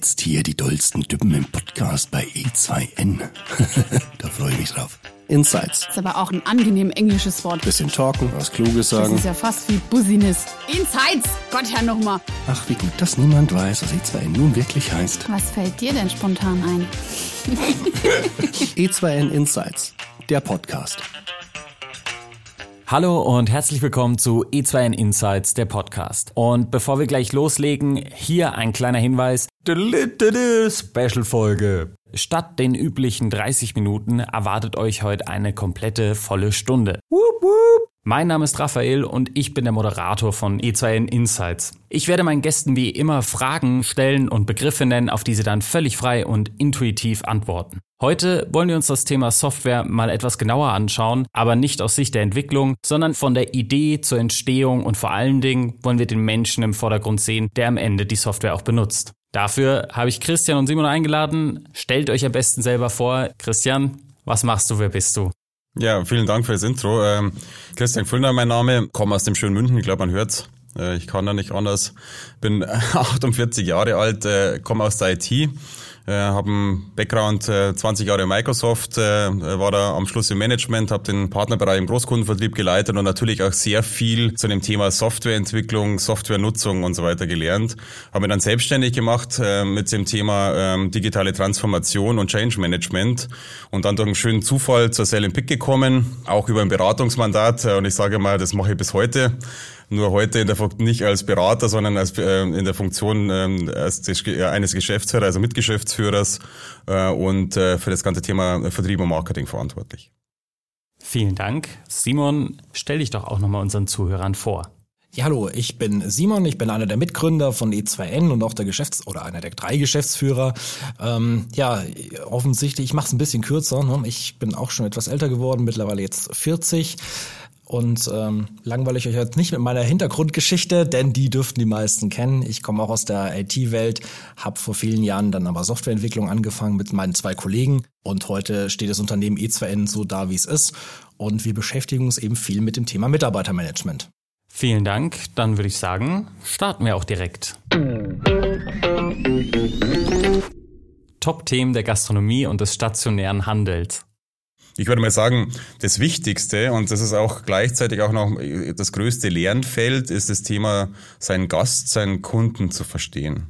jetzt hier die dollsten Düppen im Podcast bei E2N. da freue ich mich drauf. Insights. ist aber auch ein angenehm englisches Wort. Bisschen talken, was Kluges Das sagen. ist ja fast wie Business. Insights! Gott, Herr nochmal. Ach, wie gut, dass niemand weiß, was E2N nun wirklich heißt. Was fällt dir denn spontan ein? E2N Insights, der Podcast. Hallo und herzlich willkommen zu E2N Insights, der Podcast. Und bevor wir gleich loslegen, hier ein kleiner Hinweis. Special-Folge. Statt den üblichen 30 Minuten erwartet euch heute eine komplette volle Stunde. Wup, wup. Mein Name ist Raphael und ich bin der Moderator von E2N Insights. Ich werde meinen Gästen wie immer Fragen stellen und Begriffe nennen, auf die sie dann völlig frei und intuitiv antworten. Heute wollen wir uns das Thema Software mal etwas genauer anschauen, aber nicht aus Sicht der Entwicklung, sondern von der Idee zur Entstehung und vor allen Dingen wollen wir den Menschen im Vordergrund sehen, der am Ende die Software auch benutzt. Dafür habe ich Christian und Simon eingeladen. Stellt euch am besten selber vor. Christian, was machst du, wer bist du? Ja, vielen Dank für das Intro. Ähm, Christian Füllner mein Name, komme aus dem schönen München, ich glaube man hört's. Äh, ich kann da nicht anders. Bin 48 Jahre alt, äh, komme aus der IT, äh, habe einen Background äh, 20 Jahre Microsoft, äh, war da am Schluss im Management, habe den Partnerbereich im Großkundenvertrieb geleitet und natürlich auch sehr viel zu dem Thema Softwareentwicklung, Softwarenutzung und so weiter gelernt. Habe mich dann selbstständig gemacht äh, mit dem Thema ähm, digitale Transformation und Change Management und dann durch einen schönen Zufall zur Sell Pick gekommen, auch über ein Beratungsmandat äh, und ich sage mal, das mache ich bis heute nur heute in der nicht als Berater, sondern als äh, in der Funktion ähm, als des, äh, eines Geschäftsführers, also Mitgeschäftsführers äh, und äh, für das ganze Thema Vertrieb und Marketing verantwortlich. Vielen Dank. Simon, stell dich doch auch nochmal unseren Zuhörern vor. Ja, hallo, ich bin Simon, ich bin einer der Mitgründer von E2N und auch der Geschäfts- oder einer der drei Geschäftsführer. Ähm, ja, offensichtlich, ich mache es ein bisschen kürzer. Ne? Ich bin auch schon etwas älter geworden, mittlerweile jetzt 40. Und ähm, langweile ich euch jetzt nicht mit meiner Hintergrundgeschichte, denn die dürften die meisten kennen. Ich komme auch aus der IT-Welt, habe vor vielen Jahren dann aber Softwareentwicklung angefangen mit meinen zwei Kollegen. Und heute steht das Unternehmen E2N so da, wie es ist. Und wir beschäftigen uns eben viel mit dem Thema Mitarbeitermanagement. Vielen Dank. Dann würde ich sagen, starten wir auch direkt. Top-Themen der Gastronomie und des stationären Handels. Ich würde mal sagen, das Wichtigste und das ist auch gleichzeitig auch noch das größte Lernfeld, ist das Thema, seinen Gast, seinen Kunden zu verstehen.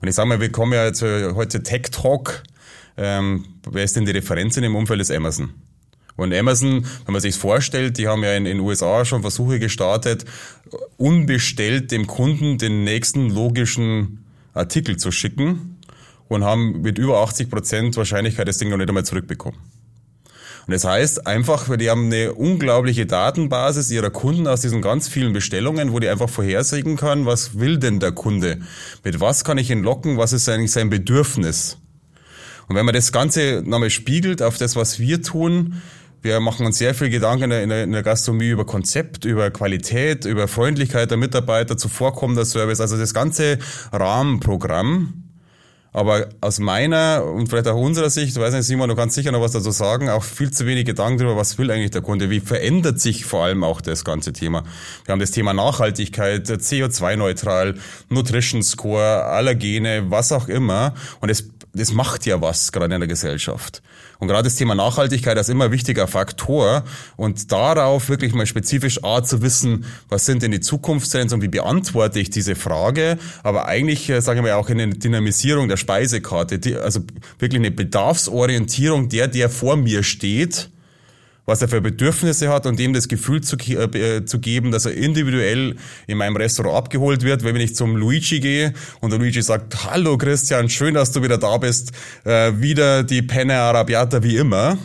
Und ich sage mal, wir kommen ja jetzt äh, heute Tech Talk. Ähm, wer ist denn die Referenz in dem Umfeld? ist Amazon. Und Amazon, wenn man sich vorstellt, die haben ja in den USA schon Versuche gestartet, unbestellt dem Kunden den nächsten logischen Artikel zu schicken und haben mit über 80 Prozent Wahrscheinlichkeit das Ding noch nicht einmal zurückbekommen. Und das heißt einfach, weil die haben eine unglaubliche Datenbasis ihrer Kunden aus diesen ganz vielen Bestellungen, wo die einfach vorhersehen kann, was will denn der Kunde? Mit was kann ich ihn locken? Was ist eigentlich sein Bedürfnis? Und wenn man das Ganze nochmal spiegelt auf das, was wir tun, wir machen uns sehr viel Gedanken in der, in der Gastronomie über Konzept, über Qualität, über Freundlichkeit der Mitarbeiter, zuvorkommender Service, also das ganze Rahmenprogramm. Aber aus meiner und vielleicht auch unserer Sicht, weiß nicht, Simon, du kannst sicher noch was dazu sagen, auch viel zu wenig Gedanken darüber, was will eigentlich der Kunde, wie verändert sich vor allem auch das ganze Thema. Wir haben das Thema Nachhaltigkeit, CO2-neutral, Nutrition Score, Allergene, was auch immer. Und das, das macht ja was gerade in der Gesellschaft. Und gerade das Thema Nachhaltigkeit ist immer ein wichtiger Faktor. Und darauf wirklich mal spezifisch A zu wissen, was sind denn die Zukunftstrends und wie beantworte ich diese Frage. Aber eigentlich, äh, sagen wir auch in der Dynamisierung der Speisekarte, die, also wirklich eine Bedarfsorientierung der, der vor mir steht, was er für Bedürfnisse hat und dem das Gefühl zu, äh, zu geben, dass er individuell in meinem Restaurant abgeholt wird. Wenn ich zum Luigi gehe und der Luigi sagt, hallo Christian, schön, dass du wieder da bist, äh, wieder die Penne Arabiata wie immer.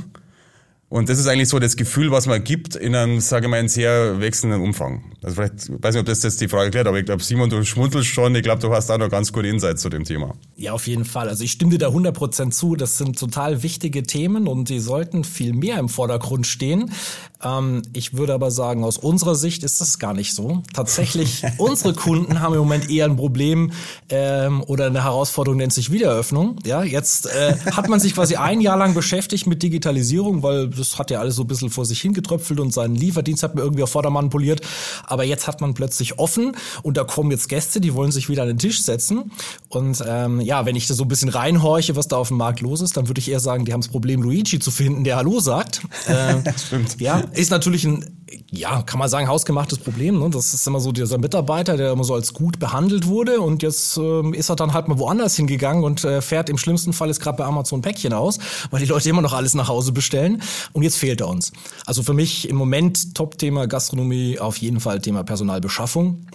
Und das ist eigentlich so das Gefühl, was man gibt in einem, sage ich mal, einem sehr wechselnden Umfang. Also vielleicht, ich weiß nicht, ob das jetzt die Frage klärt, aber ich glaube, Simon, du schmunzelst schon. Ich glaube, du hast da noch ganz gute Insights zu dem Thema. Ja, auf jeden Fall. Also ich stimme dir da 100% zu. Das sind total wichtige Themen und die sollten viel mehr im Vordergrund stehen. Ähm, ich würde aber sagen, aus unserer Sicht ist das gar nicht so. Tatsächlich, unsere Kunden haben im Moment eher ein Problem ähm, oder eine Herausforderung nennt sich Wiedereröffnung. Ja, jetzt äh, hat man sich quasi ein Jahr lang beschäftigt mit Digitalisierung, weil das hat ja alles so ein bisschen vor sich hingetröpfelt und seinen Lieferdienst hat man irgendwie auf Vordermann poliert. Aber jetzt hat man plötzlich offen und da kommen jetzt Gäste, die wollen sich wieder an den Tisch setzen. Und ähm, ja, wenn ich da so ein bisschen reinhorche, was da auf dem Markt los ist, dann würde ich eher sagen, die haben das Problem, Luigi zu finden, der Hallo sagt. Äh, Stimmt. Ja, ist natürlich ein, ja, kann man sagen, hausgemachtes Problem. Ne? Das ist immer so dieser Mitarbeiter, der immer so als gut behandelt wurde und jetzt ähm, ist er dann halt mal woanders hingegangen und äh, fährt im schlimmsten Fall jetzt gerade bei Amazon Päckchen aus, weil die Leute immer noch alles nach Hause bestellen und jetzt fehlt er uns. Also für mich im Moment Top-Thema Gastronomie, auf jeden Fall Thema Personalbeschaffung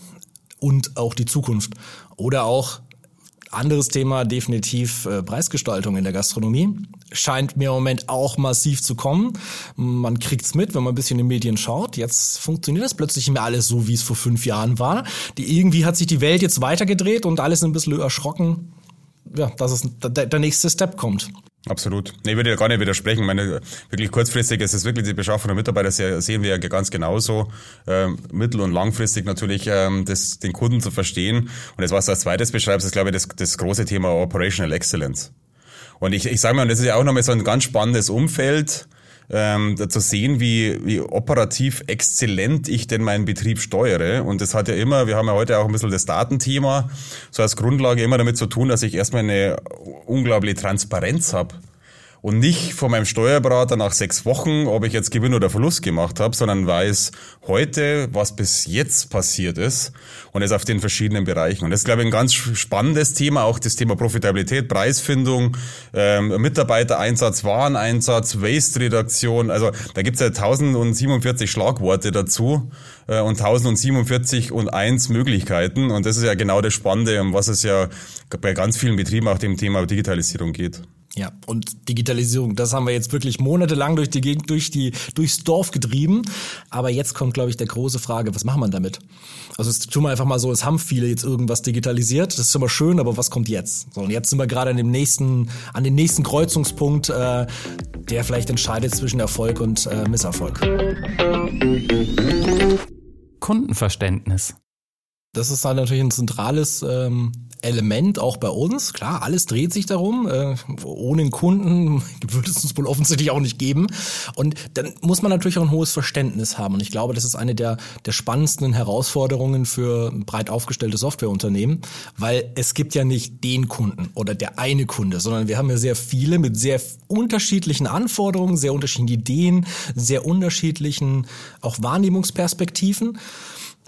und auch die Zukunft. Oder auch anderes Thema definitiv äh, Preisgestaltung in der Gastronomie. Scheint mir im Moment auch massiv zu kommen. Man kriegt's mit, wenn man ein bisschen in den Medien schaut. Jetzt funktioniert das plötzlich mehr alles so, wie es vor fünf Jahren war. Die, irgendwie hat sich die Welt jetzt weitergedreht und alles ein bisschen erschrocken, ja, dass es der, der nächste Step kommt. Absolut. Nee, ich würde ja gar nicht widersprechen. Ich meine, wirklich kurzfristig ist es wirklich die Beschaffung der Mitarbeiter, das sehen wir ja ganz genauso. Ähm, mittel- und langfristig natürlich ähm, das, den Kunden zu verstehen. Und das, was du als zweites beschreibst, ist, glaube ich, das, das große Thema Operational Excellence. Und ich, ich sage mal, und das ist ja auch nochmal so ein ganz spannendes Umfeld, ähm, zu sehen, wie, wie operativ exzellent ich denn meinen Betrieb steuere. Und das hat ja immer, wir haben ja heute auch ein bisschen das Datenthema, so als Grundlage immer damit zu tun, dass ich erstmal eine unglaubliche Transparenz habe und nicht von meinem Steuerberater nach sechs Wochen, ob ich jetzt Gewinn oder Verlust gemacht habe, sondern weiß heute, was bis jetzt passiert ist und es auf den verschiedenen Bereichen. Und das ist, glaube ich, ein ganz spannendes Thema, auch das Thema Profitabilität, Preisfindung, ähm, Mitarbeitereinsatz, Wareneinsatz, Waste-Redaktion. Also da gibt's ja 1047 Schlagworte dazu äh, und 1047 und eins Möglichkeiten. Und das ist ja genau das Spannende, um was es ja bei ganz vielen Betrieben auch dem Thema Digitalisierung geht. Ja, und Digitalisierung, das haben wir jetzt wirklich monatelang durch die Gegend, durch die, durchs Dorf getrieben. Aber jetzt kommt, glaube ich, der große Frage, was machen wir damit? Also es tun wir einfach mal so, es haben viele jetzt irgendwas digitalisiert, das ist immer schön, aber was kommt jetzt? So, und jetzt sind wir gerade an dem nächsten, an dem nächsten Kreuzungspunkt, äh, der vielleicht entscheidet zwischen Erfolg und äh, Misserfolg. Kundenverständnis. Das ist halt natürlich ein zentrales ähm, Element auch bei uns. Klar, alles dreht sich darum. Äh, ohne einen Kunden würde es uns wohl offensichtlich auch nicht geben. Und dann muss man natürlich auch ein hohes Verständnis haben. Und ich glaube, das ist eine der, der spannendsten Herausforderungen für breit aufgestellte Softwareunternehmen, weil es gibt ja nicht den Kunden oder der eine Kunde, sondern wir haben ja sehr viele mit sehr unterschiedlichen Anforderungen, sehr unterschiedlichen Ideen, sehr unterschiedlichen auch Wahrnehmungsperspektiven.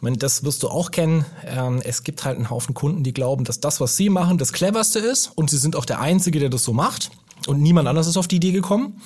Meine, das wirst du auch kennen. Ähm, es gibt halt einen Haufen Kunden, die glauben, dass das, was sie machen, das cleverste ist und sie sind auch der Einzige, der das so macht und niemand anders ist auf die Idee gekommen.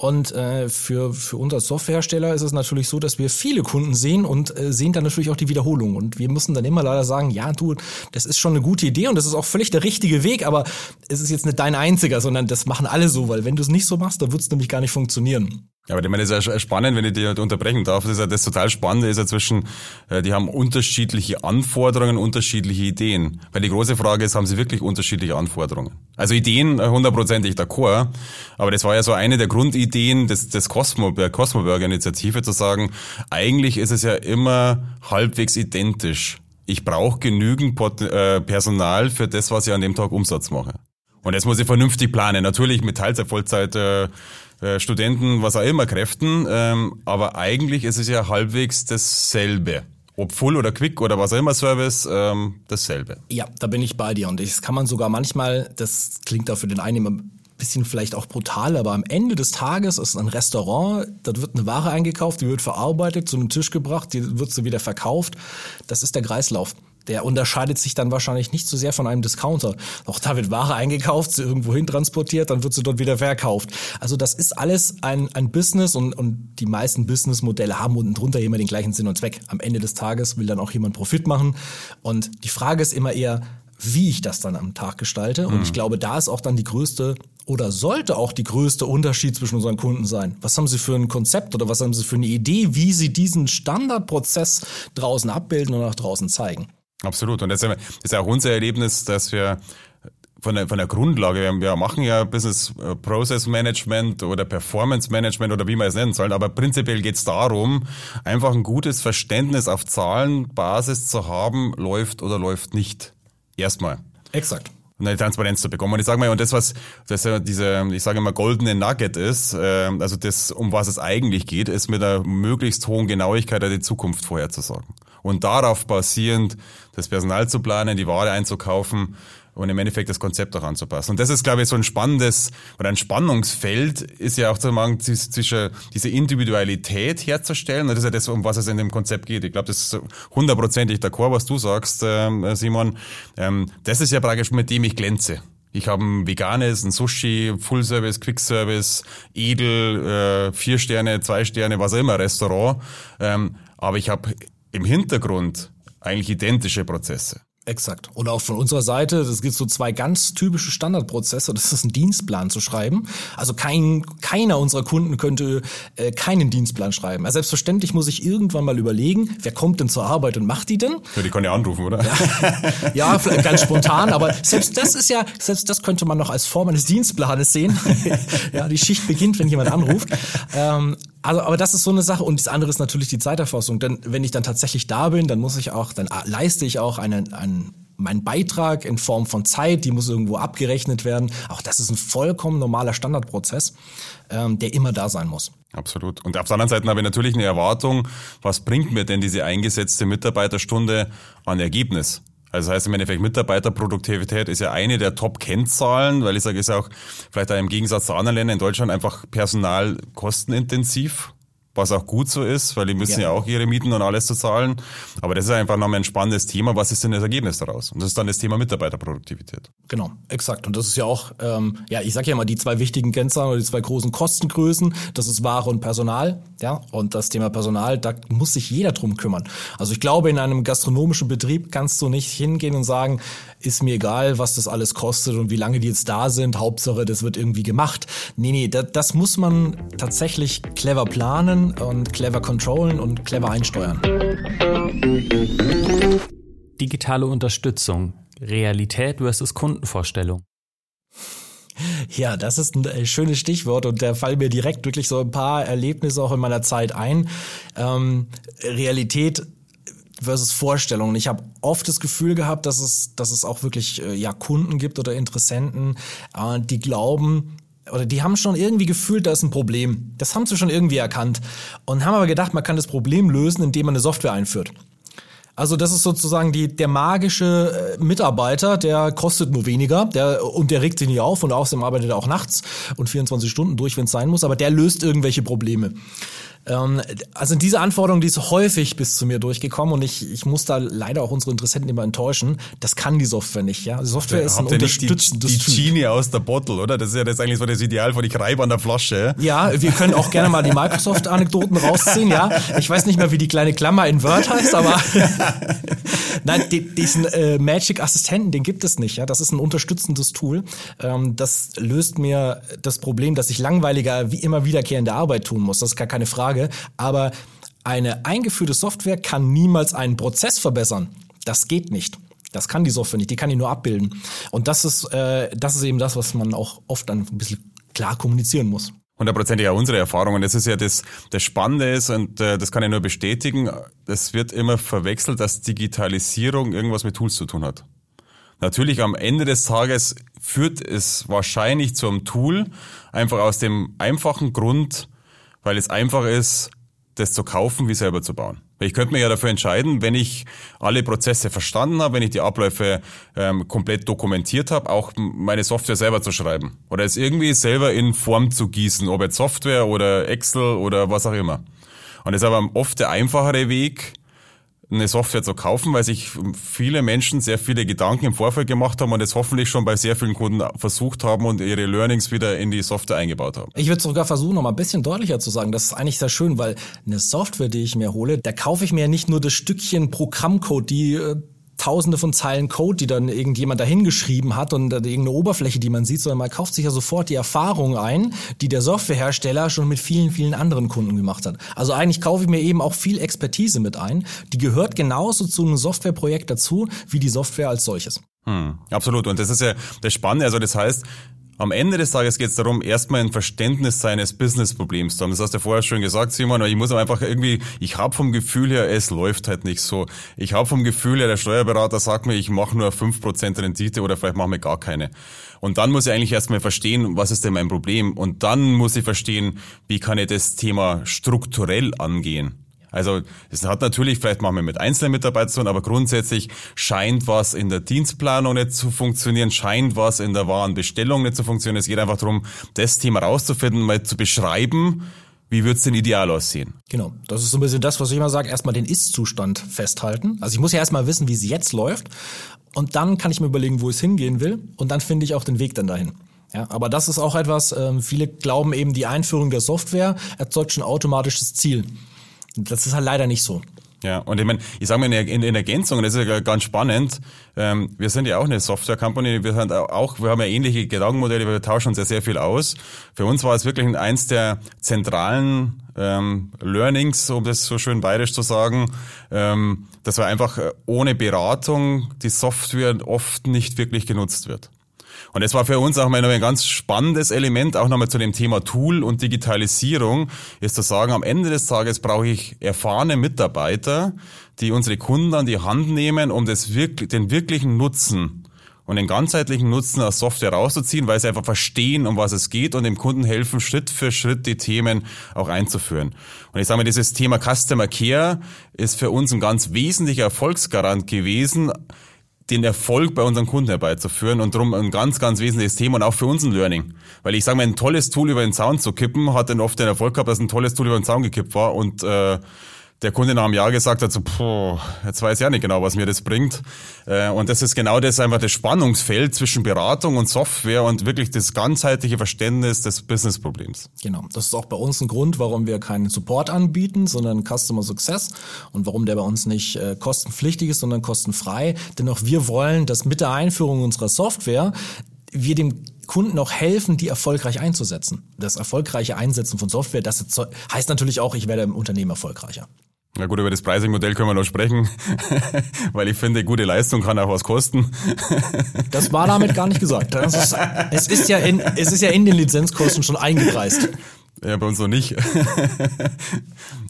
Und äh, für, für uns als Softwarehersteller ist es natürlich so, dass wir viele Kunden sehen und äh, sehen dann natürlich auch die Wiederholung. Und wir müssen dann immer leider sagen, ja, du, das ist schon eine gute Idee und das ist auch völlig der richtige Weg, aber es ist jetzt nicht dein einziger, sondern das machen alle so, weil wenn du es nicht so machst, dann wird es nämlich gar nicht funktionieren. Ja, aber ich meine, das ist ja spannend, wenn ich dich unterbrechen darf. Das ist ja das total Spannende ist ja zwischen, äh, die haben unterschiedliche Anforderungen, unterschiedliche Ideen. Weil die große Frage ist, haben sie wirklich unterschiedliche Anforderungen? Also Ideen äh, hundertprozentig d'accord, aber das war ja so eine der Grundideen des, des Cosmo, der Cosmoburger Initiative zu sagen, eigentlich ist es ja immer halbwegs identisch. Ich brauche genügend Pot äh, Personal für das, was ich an dem Tag Umsatz mache. Und das muss ich vernünftig planen. Natürlich mit Teilzeit, Vollzeit, äh, äh, Studenten, was auch immer Kräften, ähm, aber eigentlich ist es ja halbwegs dasselbe. Ob Full oder Quick oder was auch immer Service, ähm, dasselbe. Ja, da bin ich bei dir. Und das kann man sogar manchmal, das klingt auch für den einen immer bisschen vielleicht auch brutal, aber am Ende des Tages ist ein Restaurant, dort wird eine Ware eingekauft, die wird verarbeitet, zu einem Tisch gebracht, die wird sie wieder verkauft. Das ist der Kreislauf der unterscheidet sich dann wahrscheinlich nicht so sehr von einem Discounter. Auch da wird Ware eingekauft, sie irgendwo hin transportiert, dann wird sie dort wieder verkauft. Also das ist alles ein, ein Business und, und die meisten Businessmodelle haben unten drunter immer den gleichen Sinn und Zweck. Am Ende des Tages will dann auch jemand Profit machen. Und die Frage ist immer eher, wie ich das dann am Tag gestalte. Und mhm. ich glaube, da ist auch dann die größte oder sollte auch die größte Unterschied zwischen unseren Kunden sein. Was haben sie für ein Konzept oder was haben sie für eine Idee, wie sie diesen Standardprozess draußen abbilden und nach draußen zeigen? Absolut. Und das ist ja auch unser Erlebnis, dass wir von der, von der Grundlage. Wir, wir machen ja Business äh, Process Management oder Performance Management oder wie man es nennen soll. Aber prinzipiell geht es darum, einfach ein gutes Verständnis auf Zahlenbasis zu haben, läuft oder läuft nicht. Erstmal. Exakt und eine Transparenz zu bekommen. Und ich sage mal, und das, was das ja diese, ich sage immer, goldene Nugget ist, äh, also das, um was es eigentlich geht, ist mit einer möglichst hohen Genauigkeit die Zukunft vorherzusagen. Und darauf basierend das Personal zu planen, die Ware einzukaufen, und im Endeffekt das Konzept auch anzupassen. Und das ist, glaube ich, so ein spannendes oder ein Spannungsfeld ist ja auch zu sagen, zwischen diese Individualität herzustellen. Und das ist ja das, um was es in dem Konzept geht. Ich glaube, das ist hundertprozentig d'accord, was du sagst, ähm, Simon. Ähm, das ist ja praktisch, mit dem ich glänze. Ich habe ein veganes, ein Sushi, Full Service, Quick Service, Edel, äh, vier Sterne, zwei Sterne, was auch immer Restaurant. Ähm, aber ich habe im Hintergrund eigentlich identische Prozesse. Exakt. Und auch von unserer Seite, es gibt so zwei ganz typische Standardprozesse. Das ist ein Dienstplan zu schreiben. Also kein, keiner unserer Kunden könnte äh, keinen Dienstplan schreiben. Also selbstverständlich muss ich irgendwann mal überlegen, wer kommt denn zur Arbeit und macht die denn? Ja, die kann ja anrufen, oder? Ja, ja ganz spontan. Aber selbst das ist ja, selbst das könnte man noch als Form eines Dienstplanes sehen. ja, die Schicht beginnt, wenn jemand anruft. Ähm, also, aber das ist so eine Sache. Und das andere ist natürlich die Zeiterfassung. Denn wenn ich dann tatsächlich da bin, dann muss ich auch, dann leiste ich auch einen, einen mein Beitrag in Form von Zeit, die muss irgendwo abgerechnet werden. Auch das ist ein vollkommen normaler Standardprozess, ähm, der immer da sein muss. Absolut. Und auf der anderen Seite habe ich natürlich eine Erwartung, was bringt mir denn diese eingesetzte Mitarbeiterstunde an Ergebnis? Also das heißt im Endeffekt Mitarbeiterproduktivität ist ja eine der Top-Kennzahlen, weil ich sage, ist ja auch vielleicht auch im Gegensatz zu anderen Ländern in Deutschland einfach personalkostenintensiv was auch gut so ist, weil die müssen ja. ja, auch ihre Mieten und alles zu zahlen. Aber das ist einfach nochmal ein spannendes Thema. Was ist denn das Ergebnis daraus? Und das ist dann das Thema Mitarbeiterproduktivität. Genau, exakt. Und das ist ja auch, ähm, ja, ich sage ja mal, die zwei wichtigen Kennzahlen oder die zwei großen Kostengrößen, das ist Ware und Personal. Ja, und das Thema Personal, da muss sich jeder drum kümmern. Also ich glaube, in einem gastronomischen Betrieb kannst du nicht hingehen und sagen, ist mir egal, was das alles kostet und wie lange die jetzt da sind. Hauptsache, das wird irgendwie gemacht. Nee, nee, das, das muss man tatsächlich clever planen und clever controllen und clever einsteuern. Digitale Unterstützung. Realität versus Kundenvorstellung. Ja, das ist ein äh, schönes Stichwort und da fallen mir direkt wirklich so ein paar Erlebnisse auch in meiner Zeit ein. Ähm, Realität versus Vorstellungen. Ich habe oft das Gefühl gehabt, dass es, dass es auch wirklich äh, ja Kunden gibt oder Interessenten, äh, die glauben oder die haben schon irgendwie gefühlt, da ist ein Problem. Das haben sie schon irgendwie erkannt und haben aber gedacht, man kann das Problem lösen, indem man eine Software einführt. Also das ist sozusagen die, der magische äh, Mitarbeiter, der kostet nur weniger der, und der regt sich nicht auf und außerdem arbeitet er auch nachts und 24 Stunden durch, wenn es sein muss, aber der löst irgendwelche Probleme. Ähm, also diese Anforderung, die ist häufig bis zu mir durchgekommen und ich, ich muss da leider auch unsere Interessenten immer enttäuschen. Das kann die Software nicht, ja. Die Software ist ein unterstützendes die, die Genie aus der Bottle, oder? Das ist ja das eigentlich so das Ideal von ich reibe an der Flasche. Ja, wir können auch gerne mal die Microsoft-Anekdoten rausziehen, ja. Ich weiß nicht mehr, wie die kleine Klammer in Word heißt, aber nein, diesen äh, Magic-Assistenten, den gibt es nicht, ja. Das ist ein unterstützendes Tool. Ähm, das löst mir das Problem, dass ich langweiliger wie immer wiederkehrende Arbeit tun muss. Das ist gar keine Frage. Frage, aber eine eingeführte Software kann niemals einen Prozess verbessern. Das geht nicht. Das kann die Software nicht, die kann die nur abbilden. Und das ist, äh, das ist eben das, was man auch oft dann ein bisschen klar kommunizieren muss. Hundertprozentig ja unsere Erfahrung. Und das ist ja das, das Spannende ist, und äh, das kann ich nur bestätigen, es wird immer verwechselt, dass Digitalisierung irgendwas mit Tools zu tun hat. Natürlich am Ende des Tages führt es wahrscheinlich zu einem Tool, einfach aus dem einfachen Grund, weil es einfach ist, das zu kaufen wie selber zu bauen. Ich könnte mir ja dafür entscheiden, wenn ich alle Prozesse verstanden habe, wenn ich die Abläufe ähm, komplett dokumentiert habe, auch meine Software selber zu schreiben oder es irgendwie selber in Form zu gießen, ob jetzt Software oder Excel oder was auch immer. Und das ist aber oft der einfachere Weg, eine Software zu kaufen, weil sich viele Menschen sehr viele Gedanken im Vorfeld gemacht haben und es hoffentlich schon bei sehr vielen Kunden versucht haben und ihre Learnings wieder in die Software eingebaut haben. Ich würde sogar versuchen, noch mal ein bisschen deutlicher zu sagen. Das ist eigentlich sehr schön, weil eine Software, die ich mir hole, da kaufe ich mir nicht nur das Stückchen Programmcode, die äh, tausende von Zeilen Code, die dann irgendjemand dahingeschrieben hat und irgendeine Oberfläche, die man sieht, sondern man kauft sich ja sofort die Erfahrung ein, die der Softwarehersteller schon mit vielen, vielen anderen Kunden gemacht hat. Also eigentlich kaufe ich mir eben auch viel Expertise mit ein. Die gehört genauso zu einem Softwareprojekt dazu, wie die Software als solches. Hm, absolut. Und das ist ja das Spannende. Also das heißt, am Ende des Tages geht es darum, erstmal ein Verständnis seines Business-Problems zu haben. Das hast du ja vorher schon gesagt, Simon, ich muss einfach irgendwie, ich habe vom Gefühl her, es läuft halt nicht so. Ich habe vom Gefühl her, der Steuerberater sagt mir, ich mache nur 5% Rendite oder vielleicht machen wir gar keine. Und dann muss ich eigentlich erstmal verstehen, was ist denn mein Problem? Und dann muss ich verstehen, wie kann ich das Thema strukturell angehen. Also es hat natürlich vielleicht machen wir mit einzelnen Mitarbeitern zu tun, aber grundsätzlich scheint was in der Dienstplanung nicht zu funktionieren, scheint was in der Warenbestellung nicht zu funktionieren. Es geht einfach darum, das Thema rauszufinden, mal zu beschreiben, wie wird's denn ideal aussehen? Genau, das ist so ein bisschen das, was ich immer sage, erstmal den Ist-Zustand festhalten. Also ich muss ja erstmal wissen, wie es jetzt läuft und dann kann ich mir überlegen, wo es hingehen will und dann finde ich auch den Weg dann dahin. Ja, aber das ist auch etwas, ähm, viele glauben eben, die Einführung der Software erzeugt schon automatisch das Ziel. Das ist halt leider nicht so. Ja, und ich meine, ich sage mal in, in, Ergänzung, das ist ja ganz spannend, ähm, wir sind ja auch eine Software-Company, wir sind auch, wir haben ja ähnliche Gedankenmodelle, wir tauschen uns ja sehr viel aus. Für uns war es wirklich eins der zentralen ähm, Learnings, um das so schön bayerisch zu sagen, ähm, dass wir einfach äh, ohne Beratung die Software oft nicht wirklich genutzt wird. Und das war für uns auch mal ein ganz spannendes Element, auch nochmal zu dem Thema Tool und Digitalisierung, ist zu sagen, am Ende des Tages brauche ich erfahrene Mitarbeiter, die unsere Kunden an die Hand nehmen, um das wirklich, den wirklichen Nutzen und den ganzheitlichen Nutzen aus Software rauszuziehen, weil sie einfach verstehen, um was es geht und dem Kunden helfen, Schritt für Schritt die Themen auch einzuführen. Und ich sage mal, dieses Thema Customer Care ist für uns ein ganz wesentlicher Erfolgsgarant gewesen, den Erfolg bei unseren Kunden herbeizuführen und darum ein ganz, ganz wesentliches Thema und auch für uns ein Learning. Weil ich sage mal, ein tolles Tool über den Zaun zu kippen, hat dann oft den Erfolg gehabt, dass ein tolles Tool über den Zaun gekippt war und äh, der Kunde nach einem Jahr gesagt hat, so, puh, jetzt weiß ich ja nicht genau, was mir das bringt. Äh, und das ist genau das einfach das Spannungsfeld zwischen Beratung und Software und wirklich das ganzheitliche Verständnis des Businessproblems. Genau. Das ist auch bei uns ein Grund, warum wir keinen Support anbieten, sondern Customer Success und warum der bei uns nicht äh, kostenpflichtig ist, sondern kostenfrei. Denn auch wir wollen, dass mit der Einführung unserer Software wir dem Kunden auch helfen, die erfolgreich einzusetzen. Das erfolgreiche Einsetzen von Software, das heißt natürlich auch, ich werde im Unternehmen erfolgreicher. Na gut, über das Pricing-Modell können wir noch sprechen, weil ich finde, gute Leistung kann auch was kosten. Das war damit gar nicht gesagt. Ist, es, ist ja in, es ist ja in den Lizenzkosten schon eingepreist. Ja, bei uns noch nicht.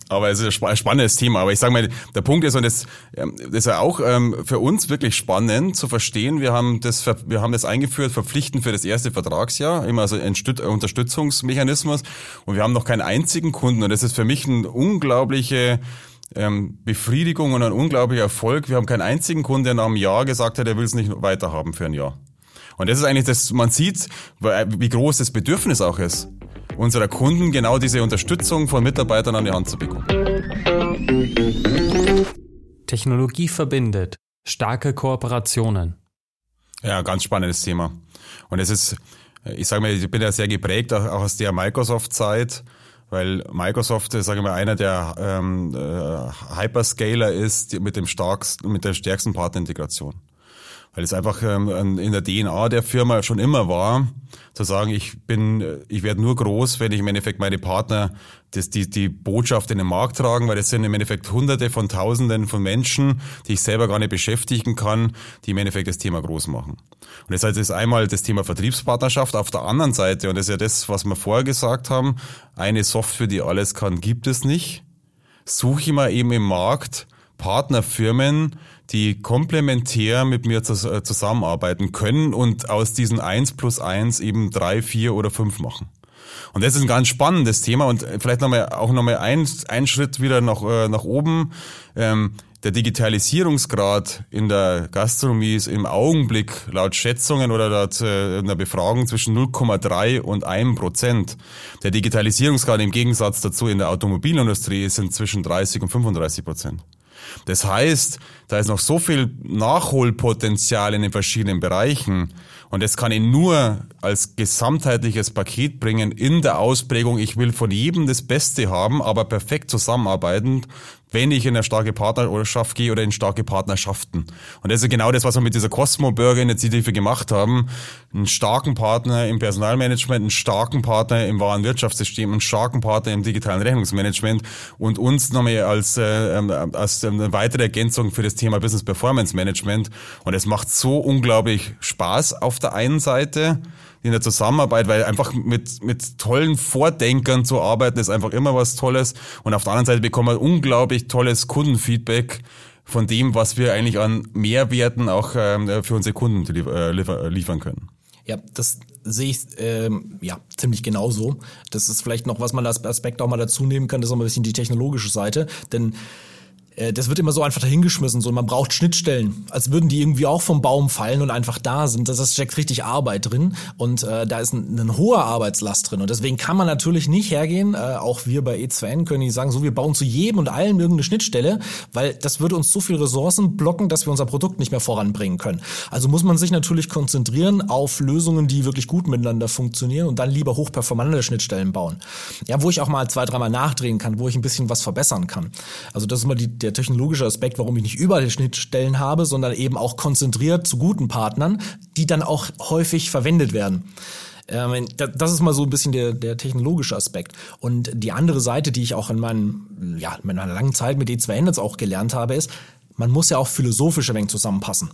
Aber es ist ein spannendes Thema. Aber ich sage mal, der Punkt ist, und das, ähm, das ist ja auch ähm, für uns wirklich spannend zu verstehen. Wir haben das, wir haben das eingeführt, verpflichtend für das erste Vertragsjahr, immer so ein Unterstützungsmechanismus. Und wir haben noch keinen einzigen Kunden. Und das ist für mich eine unglaubliche ähm, Befriedigung und ein unglaublicher Erfolg. Wir haben keinen einzigen Kunden, der nach einem Jahr gesagt hat, er will es nicht weiterhaben für ein Jahr. Und das ist eigentlich das, man sieht, wie groß das Bedürfnis auch ist unserer Kunden genau diese Unterstützung von Mitarbeitern an die Hand zu bekommen. Technologie verbindet. Starke Kooperationen. Ja, ganz spannendes Thema. Und es ist, ich sage mal, ich bin ja sehr geprägt auch aus der Microsoft-Zeit, weil Microsoft, sage ich mal, einer der ähm, äh, Hyperscaler ist mit dem starksten, mit der stärksten Partnerintegration weil es einfach ähm, in der DNA der Firma schon immer war, zu sagen, ich bin, ich werde nur groß, wenn ich im Endeffekt meine Partner das, die, die Botschaft in den Markt tragen, weil es sind im Endeffekt Hunderte von Tausenden von Menschen, die ich selber gar nicht beschäftigen kann, die im Endeffekt das Thema groß machen. Und das heißt, ist einmal das Thema Vertriebspartnerschaft. Auf der anderen Seite, und das ist ja das, was wir vorher gesagt haben, eine Software, die alles kann, gibt es nicht. Suche ich mal eben im Markt Partnerfirmen, die komplementär mit mir äh, zusammenarbeiten können und aus diesen eins plus eins eben drei, vier oder fünf machen. Und das ist ein ganz spannendes Thema und vielleicht nochmal auch nochmal ein, ein Schritt wieder nach, äh, nach oben. Ähm, der Digitalisierungsgrad in der Gastronomie ist im Augenblick laut Schätzungen oder laut äh, einer Befragung zwischen 0,3 und 1 Prozent. Der Digitalisierungsgrad im Gegensatz dazu in der Automobilindustrie ist inzwischen 30 und 35 Prozent. Das heißt, da ist noch so viel Nachholpotenzial in den verschiedenen Bereichen. Und das kann ich nur als gesamtheitliches Paket bringen in der Ausprägung, ich will von jedem das Beste haben, aber perfekt zusammenarbeiten, wenn ich in eine starke Partnerschaft gehe oder in starke Partnerschaften. Und das ist genau das, was wir mit dieser Cosmo Burger Initiative gemacht haben. Einen starken Partner im Personalmanagement, einen starken Partner im Warenwirtschaftssystem, einen starken Partner im digitalen Rechnungsmanagement und uns nochmal als, äh, ähm, als eine weitere Ergänzung für das Thema Business Performance Management. Und es macht so unglaublich Spaß auf der einen Seite in der Zusammenarbeit, weil einfach mit, mit tollen Vordenkern zu arbeiten, ist einfach immer was Tolles. Und auf der anderen Seite bekommen wir unglaublich tolles Kundenfeedback von dem, was wir eigentlich an Mehrwerten auch ähm, für unsere Kunden äh, liefern können. Ja, das sehe ich ähm, ja ziemlich genauso. Das ist vielleicht noch, was man als Aspekt auch mal dazu nehmen kann, das ist mal ein bisschen die technologische Seite. Denn äh, das wird immer so einfach dahingeschmissen, so man braucht Schnittstellen, als würden die irgendwie auch vom Baum fallen und einfach da sind. Das, das steckt richtig Arbeit drin und äh, da ist ein, ein hoher Arbeitslast drin und deswegen kann man natürlich nicht hergehen, äh, auch wir bei E2N können nicht sagen, so wir bauen zu jedem und allem irgendeine Schnittstelle, weil das würde uns so viel Ressourcen blocken, dass wir unser Produkt nicht mehr voranbringen können. Also muss man sich natürlich konzentrieren auf Lösungen, die wirklich gut miteinander funktionieren und dann lieber hochperformante Schnittstellen bauen. Ja, wo ich auch mal zwei, dreimal nachdrehen kann, wo ich ein bisschen was verbessern kann. Also das ist immer die, der technologische Aspekt, warum ich nicht überall Schnittstellen habe, sondern eben auch konzentriert zu guten Partnern, die dann auch häufig verwendet werden. Ähm, das ist mal so ein bisschen der, der technologische Aspekt. Und die andere Seite, die ich auch in, meinen, ja, in meiner langen Zeit mit E2N jetzt auch gelernt habe, ist, man muss ja auch philosophisch ein wenig zusammenpassen.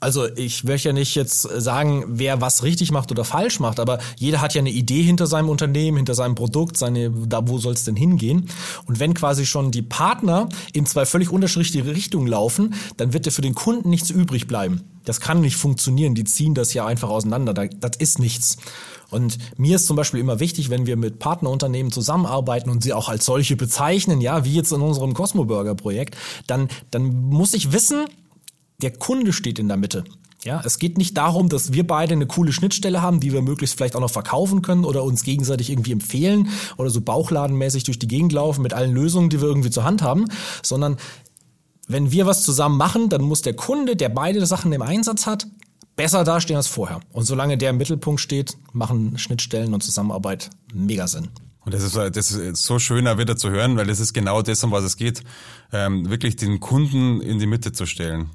Also ich möchte ja nicht jetzt sagen, wer was richtig macht oder falsch macht, aber jeder hat ja eine Idee hinter seinem Unternehmen, hinter seinem Produkt, seine, da wo soll es denn hingehen? Und wenn quasi schon die Partner in zwei völlig unterschiedliche Richtungen laufen, dann wird ja für den Kunden nichts übrig bleiben. Das kann nicht funktionieren. Die ziehen das ja einfach auseinander. Das ist nichts. Und mir ist zum Beispiel immer wichtig, wenn wir mit Partnerunternehmen zusammenarbeiten und sie auch als solche bezeichnen, ja, wie jetzt in unserem Cosmo Burger Projekt, dann, dann muss ich wissen, der Kunde steht in der Mitte. Ja, es geht nicht darum, dass wir beide eine coole Schnittstelle haben, die wir möglichst vielleicht auch noch verkaufen können oder uns gegenseitig irgendwie empfehlen oder so bauchladenmäßig durch die Gegend laufen mit allen Lösungen, die wir irgendwie zur Hand haben, sondern wenn wir was zusammen machen, dann muss der Kunde, der beide Sachen im Einsatz hat, besser dastehen als vorher. Und solange der im Mittelpunkt steht, machen Schnittstellen und Zusammenarbeit mega Sinn. Und das ist, das ist so schöner wieder zu hören, weil das ist genau das, um was es geht, ähm, wirklich den Kunden in die Mitte zu stellen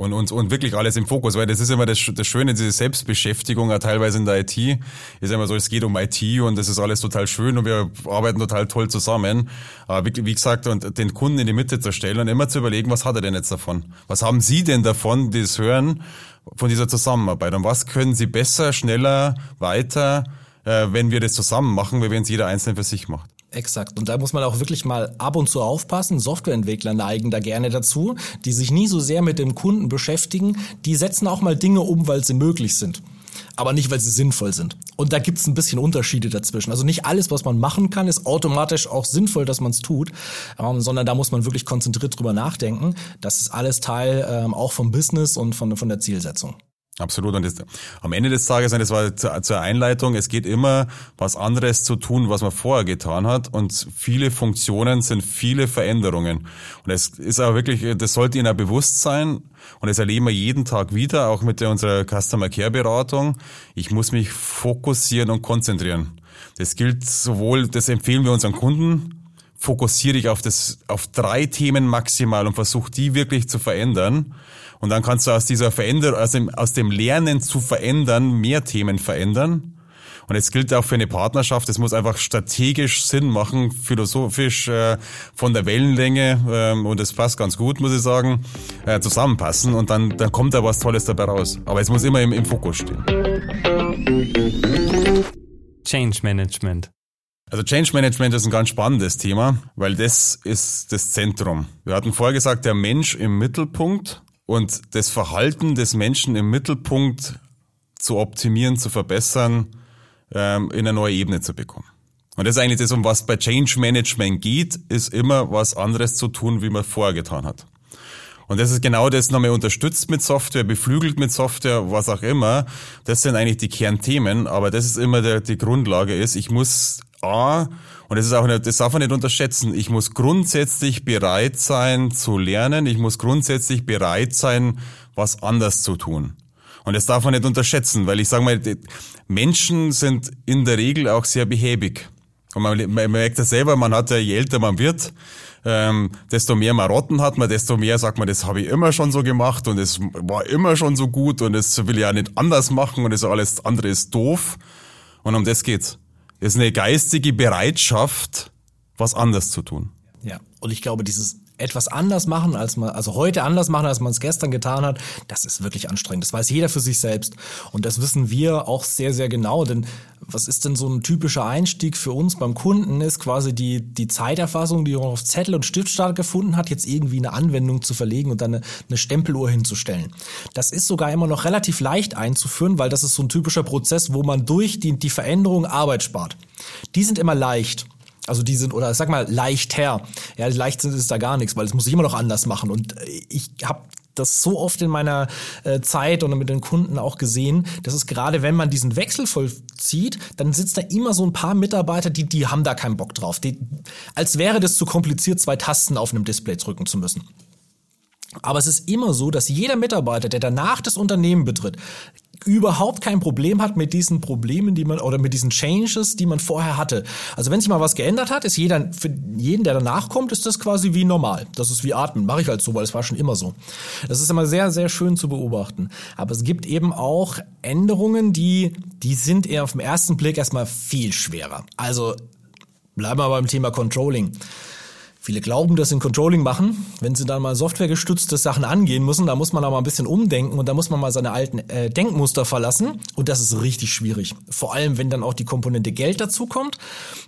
und, und, und wirklich alles im Fokus, weil das ist immer das, das Schöne, diese Selbstbeschäftigung, teilweise in der IT, ist immer so, es geht um IT und das ist alles total schön und wir arbeiten total toll zusammen. Aber wie, wie gesagt, und den Kunden in die Mitte zu stellen und immer zu überlegen, was hat er denn jetzt davon? Was haben Sie denn davon, das hören, von dieser Zusammenarbeit? Und was können Sie besser, schneller, weiter, äh, wenn wir das zusammen machen, wie wenn es jeder einzeln für sich macht? Exakt. Und da muss man auch wirklich mal ab und zu aufpassen. Softwareentwickler neigen da gerne dazu, die sich nie so sehr mit dem Kunden beschäftigen. Die setzen auch mal Dinge um, weil sie möglich sind. Aber nicht, weil sie sinnvoll sind. Und da gibt es ein bisschen Unterschiede dazwischen. Also nicht alles, was man machen kann, ist automatisch auch sinnvoll, dass man es tut, ähm, sondern da muss man wirklich konzentriert drüber nachdenken. Das ist alles Teil ähm, auch vom Business und von, von der Zielsetzung. Absolut. Und das, am Ende des Tages, das war zur, zur Einleitung, es geht immer was anderes zu tun, was man vorher getan hat. Und viele Funktionen sind viele Veränderungen. Und es ist auch wirklich, das sollte Ihnen auch bewusst sein. Und das erleben wir jeden Tag wieder, auch mit unserer Customer Care Beratung. Ich muss mich fokussieren und konzentrieren. Das gilt sowohl, das empfehlen wir unseren Kunden, fokussiere ich auf das, auf drei Themen maximal und versuche die wirklich zu verändern. Und dann kannst du aus dieser Veränderung, aus dem, aus dem Lernen zu verändern, mehr Themen verändern. Und es gilt auch für eine Partnerschaft, es muss einfach strategisch Sinn machen, philosophisch äh, von der Wellenlänge, ähm, und es passt ganz gut, muss ich sagen, äh, zusammenpassen und dann, dann kommt da was Tolles dabei raus. Aber es muss immer im, im Fokus stehen. Change Management. Also Change Management ist ein ganz spannendes Thema, weil das ist das Zentrum. Wir hatten vorher gesagt, der Mensch im Mittelpunkt und das Verhalten des Menschen im Mittelpunkt zu optimieren, zu verbessern, ähm, in eine neue Ebene zu bekommen. Und das ist eigentlich das, um was bei Change Management geht, ist immer was anderes zu tun, wie man vorher getan hat. Und das ist genau das nochmal unterstützt mit Software, beflügelt mit Software, was auch immer. Das sind eigentlich die Kernthemen, aber das ist immer der, die Grundlage ist, ich muss A, und das ist auch nicht, das darf man nicht unterschätzen. Ich muss grundsätzlich bereit sein zu lernen. Ich muss grundsätzlich bereit sein, was anders zu tun. Und das darf man nicht unterschätzen, weil ich sage mal, Menschen sind in der Regel auch sehr behäbig. Und man, man merkt das selber, man hat ja, je älter man wird, ähm, desto mehr Marotten hat man, desto mehr sagt man, das habe ich immer schon so gemacht und es war immer schon so gut und das will ich ja nicht anders machen und das alles andere ist doof. Und um das geht's. Ist eine geistige Bereitschaft, was anders zu tun. Ja, und ich glaube, dieses etwas anders machen, als man, also heute anders machen, als man es gestern getan hat, das ist wirklich anstrengend. Das weiß jeder für sich selbst. Und das wissen wir auch sehr, sehr genau. Denn was ist denn so ein typischer Einstieg für uns beim Kunden? Ist quasi die, die Zeiterfassung, die auf Zettel und Stift stattgefunden hat, jetzt irgendwie eine Anwendung zu verlegen und dann eine, eine Stempeluhr hinzustellen. Das ist sogar immer noch relativ leicht einzuführen, weil das ist so ein typischer Prozess, wo man durch die, die Veränderung Arbeit spart. Die sind immer leicht. Also die sind, oder sag mal, leichter. Ja, leicht sind es da gar nichts, weil es muss ich immer noch anders machen. Und ich habe das so oft in meiner äh, Zeit und mit den Kunden auch gesehen, dass es gerade, wenn man diesen Wechsel vollzieht, dann sitzt da immer so ein paar Mitarbeiter, die, die haben da keinen Bock drauf. Die, als wäre das zu kompliziert, zwei Tasten auf einem Display drücken zu müssen. Aber es ist immer so, dass jeder Mitarbeiter, der danach das Unternehmen betritt, überhaupt kein Problem hat mit diesen Problemen, die man oder mit diesen Changes, die man vorher hatte. Also wenn sich mal was geändert hat, ist jeder für jeden, der danach kommt, ist das quasi wie normal. Das ist wie atmen, mache ich halt so, weil es war schon immer so. Das ist immer sehr sehr schön zu beobachten, aber es gibt eben auch Änderungen, die die sind eher auf den ersten Blick erstmal viel schwerer. Also bleiben wir beim Thema Controlling. Viele glauben, dass sie ein Controlling machen. Wenn sie dann mal softwaregestützte Sachen angehen müssen, da muss man aber ein bisschen umdenken und da muss man mal seine alten äh, Denkmuster verlassen. Und das ist richtig schwierig. Vor allem, wenn dann auch die Komponente Geld dazukommt.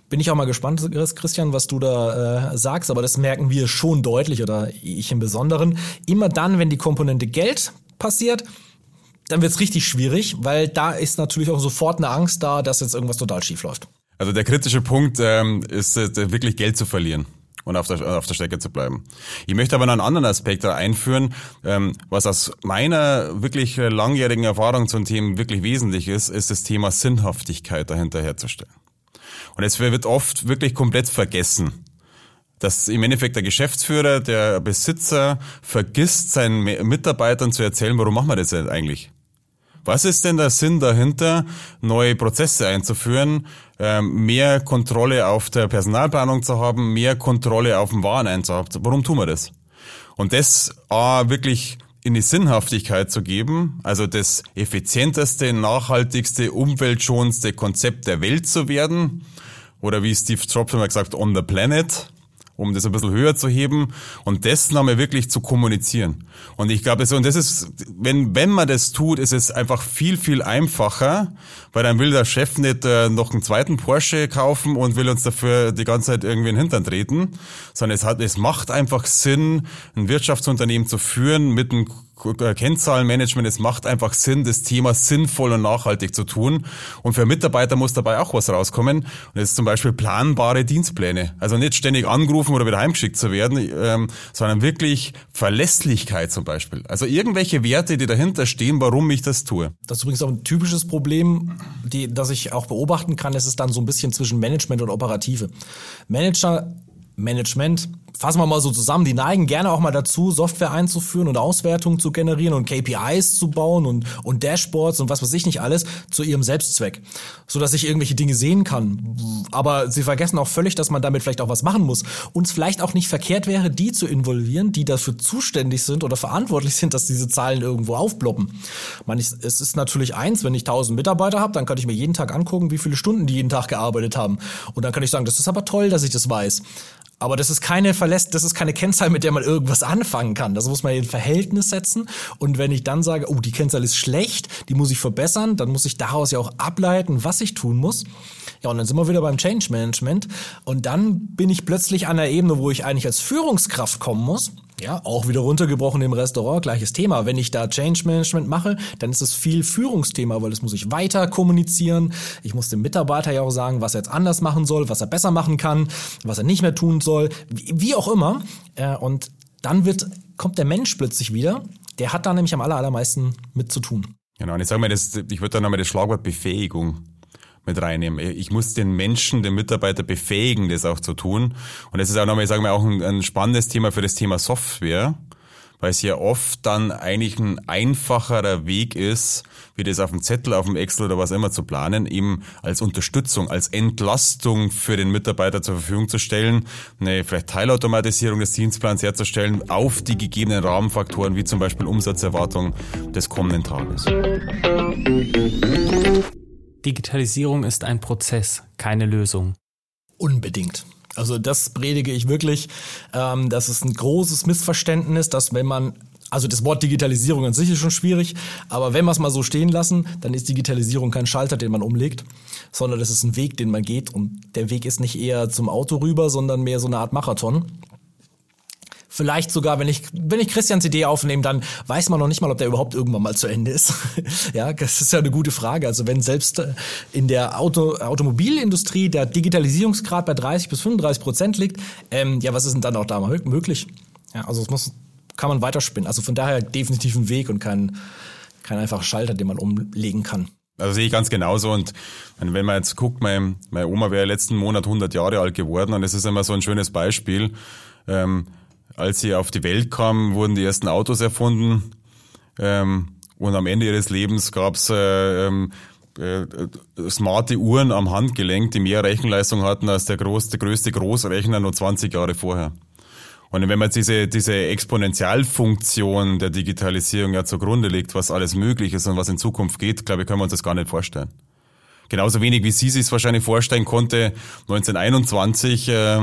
Bin ich auch mal gespannt, Christian, was du da äh, sagst, aber das merken wir schon deutlich oder ich im Besonderen. Immer dann, wenn die Komponente Geld passiert, dann wird's richtig schwierig, weil da ist natürlich auch sofort eine Angst da, dass jetzt irgendwas total schief läuft. Also der kritische Punkt ähm, ist äh, wirklich Geld zu verlieren und auf der, auf der Strecke zu bleiben. Ich möchte aber noch einen anderen Aspekt da einführen, ähm, was aus meiner wirklich langjährigen Erfahrung zum Thema wirklich wesentlich ist, ist das Thema Sinnhaftigkeit dahinter herzustellen. Und es wird oft wirklich komplett vergessen dass im Endeffekt der Geschäftsführer, der Besitzer vergisst seinen Mitarbeitern zu erzählen, warum machen wir das denn eigentlich? Was ist denn der Sinn dahinter, neue Prozesse einzuführen, ähm, mehr Kontrolle auf der Personalplanung zu haben, mehr Kontrolle auf dem Wareneinkauf? Warum tun wir das? Und das A, wirklich in die Sinnhaftigkeit zu geben, also das effizienteste, nachhaltigste, umweltschonendste Konzept der Welt zu werden, oder wie Steve Jobs immer gesagt, on the planet, um das ein bisschen höher zu heben und das nochmal wirklich zu kommunizieren. Und ich glaube, und das ist, wenn, wenn man das tut, ist es einfach viel, viel einfacher, weil dann will der Chef nicht äh, noch einen zweiten Porsche kaufen und will uns dafür die ganze Zeit irgendwie in den Hintern treten, sondern es hat, es macht einfach Sinn, ein Wirtschaftsunternehmen zu führen mit einem Kennzahlenmanagement, es macht einfach Sinn, das Thema sinnvoll und nachhaltig zu tun. Und für Mitarbeiter muss dabei auch was rauskommen. Und das ist zum Beispiel planbare Dienstpläne. Also nicht ständig angerufen oder wieder heimgeschickt zu werden, ähm, sondern wirklich Verlässlichkeit zum Beispiel. Also irgendwelche Werte, die dahinter stehen, warum ich das tue. Das ist übrigens auch ein typisches Problem, die, das ich auch beobachten kann. Es ist dann so ein bisschen zwischen Management und Operative. Manager Management, fassen wir mal so zusammen, die neigen gerne auch mal dazu, Software einzuführen und Auswertungen zu generieren und KPIs zu bauen und, und Dashboards und was weiß ich nicht alles zu ihrem Selbstzweck, so dass ich irgendwelche Dinge sehen kann. Aber sie vergessen auch völlig, dass man damit vielleicht auch was machen muss. Und es vielleicht auch nicht verkehrt wäre, die zu involvieren, die dafür zuständig sind oder verantwortlich sind, dass diese Zahlen irgendwo aufploppen. Man, es ist natürlich eins, wenn ich 1000 Mitarbeiter habe, dann kann ich mir jeden Tag angucken, wie viele Stunden die jeden Tag gearbeitet haben. Und dann kann ich sagen, das ist aber toll, dass ich das weiß. Aber das ist keine verlässt, das ist keine Kennzahl, mit der man irgendwas anfangen kann. Das muss man in Verhältnis setzen. Und wenn ich dann sage, oh, die Kennzahl ist schlecht, die muss ich verbessern, dann muss ich daraus ja auch ableiten, was ich tun muss. Ja, und dann sind wir wieder beim Change Management. Und dann bin ich plötzlich an der Ebene, wo ich eigentlich als Führungskraft kommen muss. Ja, auch wieder runtergebrochen im Restaurant, gleiches Thema. Wenn ich da Change Management mache, dann ist es viel Führungsthema, weil das muss ich weiter kommunizieren. Ich muss dem Mitarbeiter ja auch sagen, was er jetzt anders machen soll, was er besser machen kann, was er nicht mehr tun soll, wie, auch immer. Äh, und dann wird, kommt der Mensch plötzlich wieder. Der hat da nämlich am allermeisten mit zu tun. Genau, und ich sage mal, das, ich würde da nochmal das Schlagwort Befähigung mit reinnehmen. Ich muss den Menschen, den Mitarbeiter befähigen, das auch zu tun. Und das ist auch nochmal, ich sage mal, auch ein, ein spannendes Thema für das Thema Software. weil es ja oft dann eigentlich ein einfacherer Weg ist, wie das auf dem Zettel, auf dem Excel oder was immer zu planen, eben als Unterstützung, als Entlastung für den Mitarbeiter zur Verfügung zu stellen, eine vielleicht Teilautomatisierung des Dienstplans herzustellen auf die gegebenen Rahmenfaktoren, wie zum Beispiel Umsatzerwartung des kommenden Tages. Digitalisierung ist ein Prozess, keine Lösung. Unbedingt. Also das predige ich wirklich. Ähm, das ist ein großes Missverständnis, dass wenn man also das Wort Digitalisierung an sich ist schon schwierig, aber wenn wir es mal so stehen lassen, dann ist Digitalisierung kein Schalter, den man umlegt, sondern das ist ein Weg, den man geht und der Weg ist nicht eher zum Auto rüber, sondern mehr so eine Art Marathon. Vielleicht sogar, wenn ich, wenn ich Christians Idee aufnehme, dann weiß man noch nicht mal, ob der überhaupt irgendwann mal zu Ende ist. ja, das ist ja eine gute Frage. Also wenn selbst äh, in der Auto, Automobilindustrie der Digitalisierungsgrad bei 30 bis 35 Prozent liegt, ähm, ja, was ist denn dann auch da mal möglich? Ja, also es muss, kann man weiterspinnen. Also von daher definitiv ein Weg und kein, kein einfacher Schalter, den man umlegen kann. Also sehe ich ganz genauso und wenn man jetzt guckt, meine, meine Oma wäre letzten Monat 100 Jahre alt geworden und es ist immer so ein schönes Beispiel. Ähm, als sie auf die Welt kam, wurden die ersten Autos erfunden ähm, und am Ende ihres Lebens gab's äh, ähm, äh, smarte Uhren am Handgelenk, die mehr Rechenleistung hatten als der, groß, der größte Großrechner nur 20 Jahre vorher. Und wenn man jetzt diese, diese Exponentialfunktion der Digitalisierung ja zugrunde legt, was alles möglich ist und was in Zukunft geht, glaube ich, können wir uns das gar nicht vorstellen. Genauso wenig wie sie sich wahrscheinlich vorstellen konnte, 1921, äh,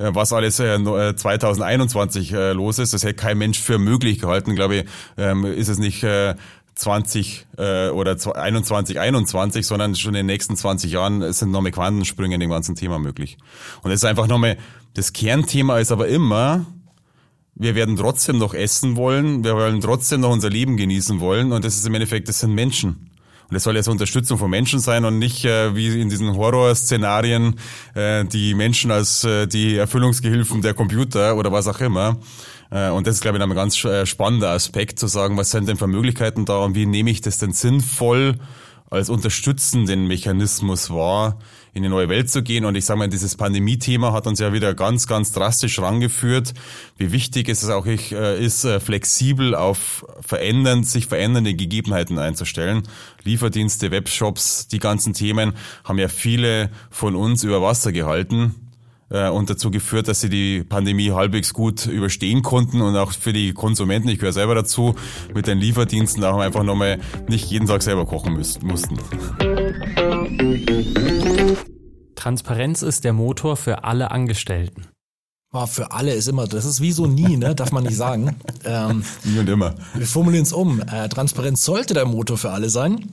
was alles äh, 2021 äh, äh, los ist. Das hätte kein Mensch für möglich gehalten. Glaube ich, ähm, ist es nicht äh, 20 äh, oder 21, 21, sondern schon in den nächsten 20 Jahren sind nochmal Quantensprünge in dem ganzen Thema möglich. Und es ist einfach nochmal, das Kernthema ist aber immer, wir werden trotzdem noch essen wollen, wir wollen trotzdem noch unser Leben genießen wollen und das ist im Endeffekt, das sind Menschen. Und es soll ja so Unterstützung von Menschen sein und nicht äh, wie in diesen Horrorszenarien äh, die Menschen als äh, die Erfüllungsgehilfen der Computer oder was auch immer. Äh, und das ist, glaube ich, ein ganz äh, spannender Aspekt, zu sagen, was sind denn für Möglichkeiten da und wie nehme ich das denn sinnvoll als unterstützenden Mechanismus wahr, in die neue Welt zu gehen. Und ich sage mal, dieses Pandemie-Thema hat uns ja wieder ganz, ganz drastisch rangeführt, wie wichtig es auch äh, ist, äh, flexibel auf verändern, sich verändernde Gegebenheiten einzustellen. Lieferdienste, Webshops, die ganzen Themen haben ja viele von uns über Wasser gehalten und dazu geführt, dass sie die Pandemie halbwegs gut überstehen konnten und auch für die Konsumenten, ich gehöre selber dazu, mit den Lieferdiensten auch einfach nochmal nicht jeden Tag selber kochen müssen, mussten. Transparenz ist der Motor für alle Angestellten. Oh, für alle ist immer, das ist wie so nie, ne? darf man nicht sagen. Ähm, nie und immer. Wir formulieren es um. Äh, Transparenz sollte der Motor für alle sein.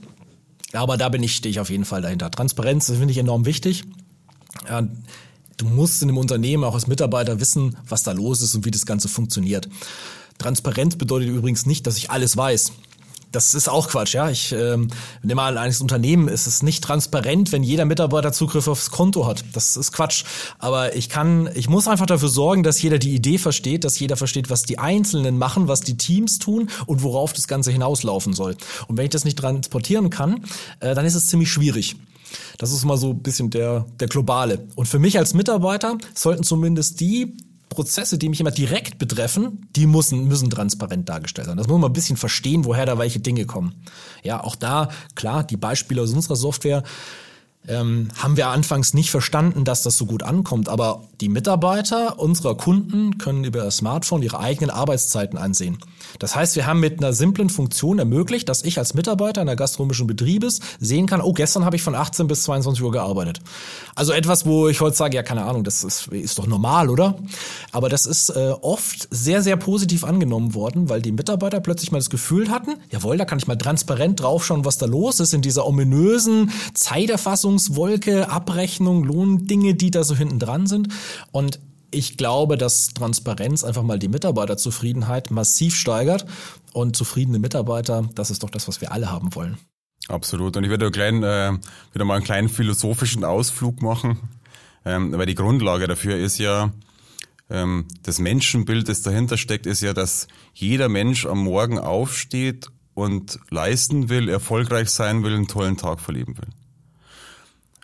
Aber da bin ich, stehe ich auf jeden Fall dahinter. Transparenz finde ich enorm wichtig. Äh, du musst in einem Unternehmen auch als Mitarbeiter wissen, was da los ist und wie das Ganze funktioniert. Transparenz bedeutet übrigens nicht, dass ich alles weiß das ist auch Quatsch, ja. Ich ähm, nehme mal eines Unternehmen ist es nicht transparent, wenn jeder Mitarbeiter Zugriff aufs Konto hat. Das ist Quatsch. Aber ich kann, ich muss einfach dafür sorgen, dass jeder die Idee versteht, dass jeder versteht, was die Einzelnen machen, was die Teams tun und worauf das Ganze hinauslaufen soll. Und wenn ich das nicht transportieren kann, äh, dann ist es ziemlich schwierig. Das ist mal so ein bisschen der, der globale. Und für mich als Mitarbeiter sollten zumindest die Prozesse, die mich immer direkt betreffen, die müssen, müssen transparent dargestellt sein. Das muss man ein bisschen verstehen, woher da welche Dinge kommen. Ja, auch da, klar, die Beispiele aus unserer Software, ähm, haben wir anfangs nicht verstanden, dass das so gut ankommt. Aber die Mitarbeiter unserer Kunden können über das Smartphone ihre eigenen Arbeitszeiten ansehen. Das heißt, wir haben mit einer simplen Funktion ermöglicht, dass ich als Mitarbeiter einer gastronomischen Betriebes sehen kann, oh, gestern habe ich von 18 bis 22 Uhr gearbeitet. Also etwas, wo ich heute sage, ja, keine Ahnung, das ist, ist doch normal, oder? Aber das ist äh, oft sehr, sehr positiv angenommen worden, weil die Mitarbeiter plötzlich mal das Gefühl hatten, jawohl, da kann ich mal transparent draufschauen, was da los ist in dieser ominösen Zeiterfassungswolke, Abrechnung, Lohndinge, die da so hinten dran sind. Und ich glaube, dass Transparenz einfach mal die Mitarbeiterzufriedenheit massiv steigert. Und zufriedene Mitarbeiter, das ist doch das, was wir alle haben wollen. Absolut. Und ich würde klein, äh, wieder mal einen kleinen philosophischen Ausflug machen, ähm, weil die Grundlage dafür ist ja, ähm, das Menschenbild, das dahinter steckt, ist ja, dass jeder Mensch am Morgen aufsteht und leisten will, erfolgreich sein will, einen tollen Tag verleben will.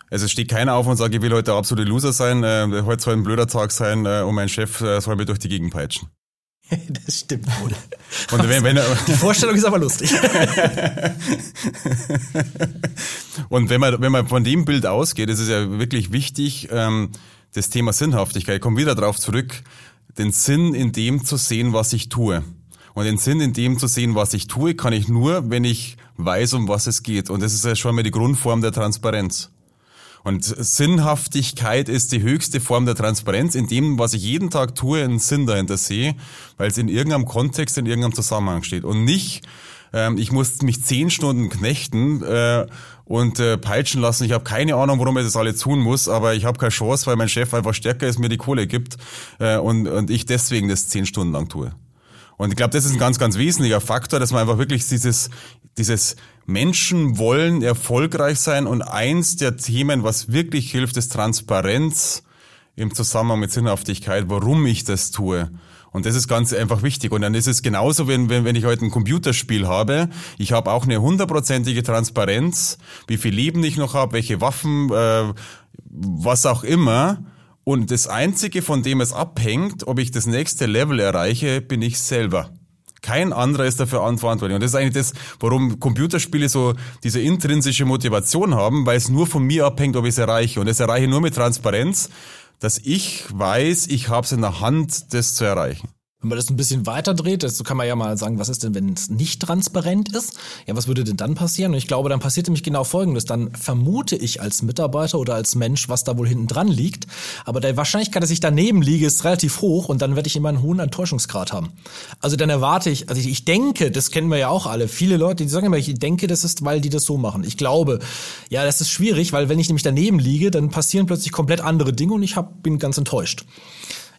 Also es steht keiner auf und sagt, ich will heute der absolute Loser sein, äh, heute soll ein blöder Tag sein äh, und mein Chef äh, soll mir durch die Gegend peitschen. das stimmt wohl. Und wenn, wenn, Die Vorstellung ist aber lustig. und wenn man, wenn man von dem Bild ausgeht, ist es ja wirklich wichtig, ähm, das Thema Sinnhaftigkeit, ich komme wieder darauf zurück, den Sinn in dem zu sehen, was ich tue. Und den Sinn in dem zu sehen, was ich tue, kann ich nur, wenn ich weiß, um was es geht. Und das ist ja schon mal die Grundform der Transparenz. Und Sinnhaftigkeit ist die höchste Form der Transparenz, in dem, was ich jeden Tag tue, einen Sinn dahinter sehe, weil es in irgendeinem Kontext, in irgendeinem Zusammenhang steht. Und nicht, ähm, ich muss mich zehn Stunden knechten äh, und äh, peitschen lassen. Ich habe keine Ahnung, warum ich das alle tun muss, aber ich habe keine Chance, weil mein Chef einfach stärker ist, mir die Kohle gibt äh, und, und ich deswegen das zehn Stunden lang tue. Und ich glaube, das ist ein ganz, ganz wesentlicher Faktor, dass man einfach wirklich dieses, dieses Menschen wollen erfolgreich sein und eins der Themen, was wirklich hilft, ist Transparenz im Zusammenhang mit Sinnhaftigkeit, warum ich das tue. Und das ist ganz einfach wichtig. Und dann ist es genauso, wenn, wenn, wenn ich heute ein Computerspiel habe. Ich habe auch eine hundertprozentige Transparenz, wie viel Leben ich noch habe, welche Waffen, äh, was auch immer. Und das Einzige, von dem es abhängt, ob ich das nächste Level erreiche, bin ich selber. Kein anderer ist dafür verantwortlich. Und das ist eigentlich das, warum Computerspiele so diese intrinsische Motivation haben, weil es nur von mir abhängt, ob ich es erreiche. Und das erreiche ich nur mit Transparenz, dass ich weiß, ich habe es in der Hand, das zu erreichen. Wenn man das ein bisschen weiter dreht, so kann man ja mal sagen, was ist denn, wenn es nicht transparent ist? Ja, was würde denn dann passieren? Und ich glaube, dann passiert nämlich genau Folgendes. Dann vermute ich als Mitarbeiter oder als Mensch, was da wohl hinten dran liegt. Aber die Wahrscheinlichkeit, dass ich daneben liege, ist relativ hoch und dann werde ich immer einen hohen Enttäuschungsgrad haben. Also dann erwarte ich, also ich, ich denke, das kennen wir ja auch alle. Viele Leute, die sagen immer, ich denke, das ist, weil die das so machen. Ich glaube, ja, das ist schwierig, weil wenn ich nämlich daneben liege, dann passieren plötzlich komplett andere Dinge und ich hab, bin ganz enttäuscht.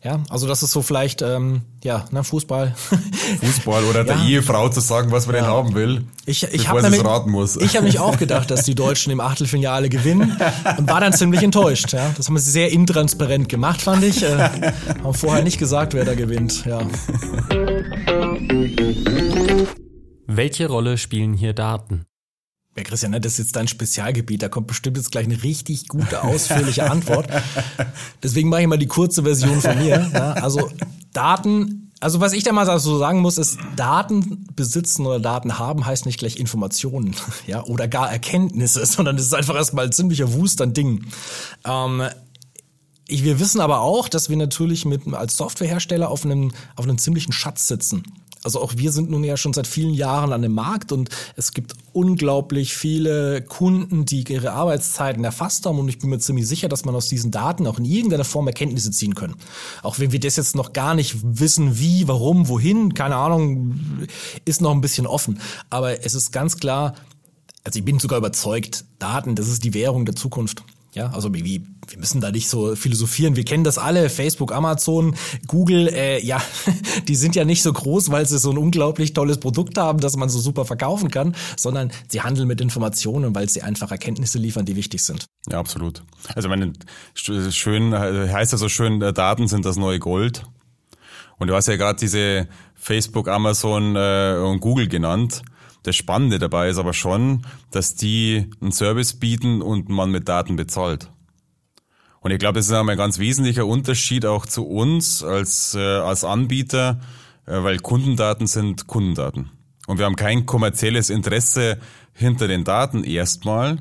Ja, also das ist so vielleicht, ähm, ja, ne, Fußball. Fußball oder der Ja. Ehefrau zu sagen, was man denn haben will, Ich, ich bevor habe sie es raten muss. ich habe mich auch gedacht, dass die Deutschen im Achtelfinale gewinnen und war dann ziemlich enttäuscht. Ja, das haben sie sehr intransparent gemacht, fand ich. Äh, haben vorher nicht gesagt, wer da gewinnt. Ja. Welche Rolle spielen hier Daten? Ja, Christian, ne, das ist jetzt dein Spezialgebiet. Da kommt bestimmt jetzt gleich eine richtig gute, ausführliche Antwort. Deswegen mache ich mal die kurze Version von mir. Ja, also Daten, also was ich da mal so sagen muss, ist, Daten besitzen oder Daten haben heißt nicht gleich Informationen, ja, oder gar Erkenntnisse, sondern es ist einfach erstmal ein ziemlicher Wust an Dingen. Ähm, ich, wir wissen aber auch, dass wir natürlich mit als Softwarehersteller auf einem auf einem ziemlichen Schatz sitzen. Also auch wir sind nun ja schon seit vielen Jahren an dem Markt und es gibt unglaublich viele Kunden, die ihre Arbeitszeiten erfasst haben und ich bin mir ziemlich sicher, dass man aus diesen Daten auch in irgendeiner Form Erkenntnisse ziehen können. Auch wenn wir das jetzt noch gar nicht wissen, wie, warum, wohin, keine Ahnung, ist noch ein bisschen offen. Aber es ist ganz klar, also ich bin sogar überzeugt, Daten, das ist die Währung der Zukunft. Ja, also wie, wir müssen da nicht so philosophieren. Wir kennen das alle, Facebook, Amazon, Google, äh, ja, die sind ja nicht so groß, weil sie so ein unglaublich tolles Produkt haben, das man so super verkaufen kann, sondern sie handeln mit Informationen, weil sie einfach Erkenntnisse liefern, die wichtig sind. Ja, absolut. Also meine, schön, heißt ja so schön, äh, Daten sind das neue Gold. Und du hast ja gerade diese Facebook, Amazon äh, und Google genannt. Das Spannende dabei ist aber schon, dass die einen Service bieten und man mit Daten bezahlt. Und ich glaube, das ist einmal ein ganz wesentlicher Unterschied auch zu uns als, äh, als Anbieter, äh, weil Kundendaten sind Kundendaten. Und wir haben kein kommerzielles Interesse hinter den Daten erstmal,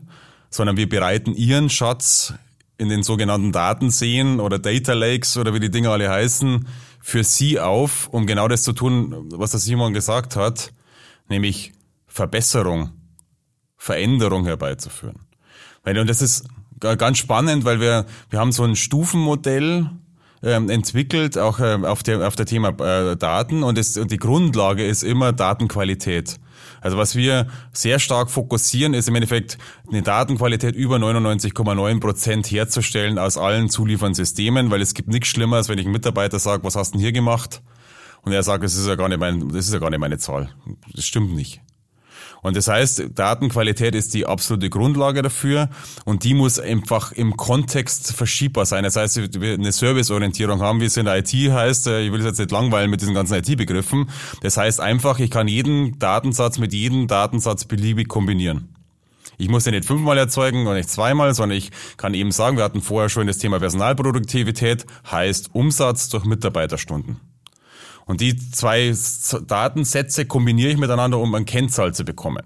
sondern wir bereiten ihren Schatz in den sogenannten Datenseen oder Data Lakes oder wie die Dinge alle heißen, für sie auf, um genau das zu tun, was der Simon gesagt hat, nämlich Verbesserung, Veränderung herbeizuführen. Und das ist ganz spannend, weil wir, wir haben so ein Stufenmodell ähm, entwickelt, auch ähm, auf der, auf der Thema äh, Daten und, es, und die Grundlage ist immer Datenqualität. Also was wir sehr stark fokussieren, ist im Endeffekt eine Datenqualität über 99,9 Prozent herzustellen aus allen zuliefernden Systemen, weil es gibt nichts Schlimmeres, wenn ich einem Mitarbeiter sage, was hast du denn hier gemacht? Und er sagt, das ist ja gar nicht mein, das ist ja gar nicht meine Zahl. Das stimmt nicht. Und das heißt, Datenqualität ist die absolute Grundlage dafür und die muss einfach im Kontext verschiebbar sein. Das heißt, wir eine Serviceorientierung haben, wie es in der IT heißt. Ich will es jetzt nicht langweilen mit diesen ganzen IT-Begriffen. Das heißt einfach, ich kann jeden Datensatz mit jedem Datensatz beliebig kombinieren. Ich muss den nicht fünfmal erzeugen und nicht zweimal, sondern ich kann eben sagen, wir hatten vorher schon das Thema Personalproduktivität, heißt Umsatz durch Mitarbeiterstunden. Und die zwei Datensätze kombiniere ich miteinander, um eine Kennzahl zu bekommen.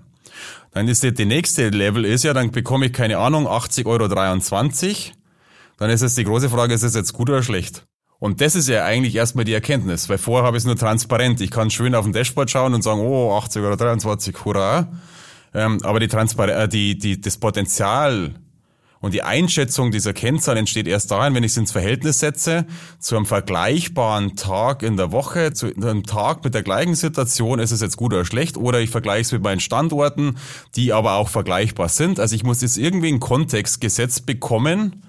Dann ist die, nächste Level ist ja, dann bekomme ich keine Ahnung, 80,23 Euro. Dann ist es die große Frage, ist es jetzt gut oder schlecht? Und das ist ja eigentlich erstmal die Erkenntnis, weil vorher habe ich es nur transparent. Ich kann schön auf dem Dashboard schauen und sagen, oh, 80 oder 23, hurra. Ähm, aber die Transpar äh, die, die, das Potenzial und die Einschätzung dieser Kennzahl entsteht erst dahin, wenn ich es ins Verhältnis setze zu einem vergleichbaren Tag in der Woche, zu einem Tag mit der gleichen Situation, ist es jetzt gut oder schlecht, oder ich vergleiche es mit meinen Standorten, die aber auch vergleichbar sind. Also ich muss jetzt irgendwie einen Kontext gesetzt bekommen,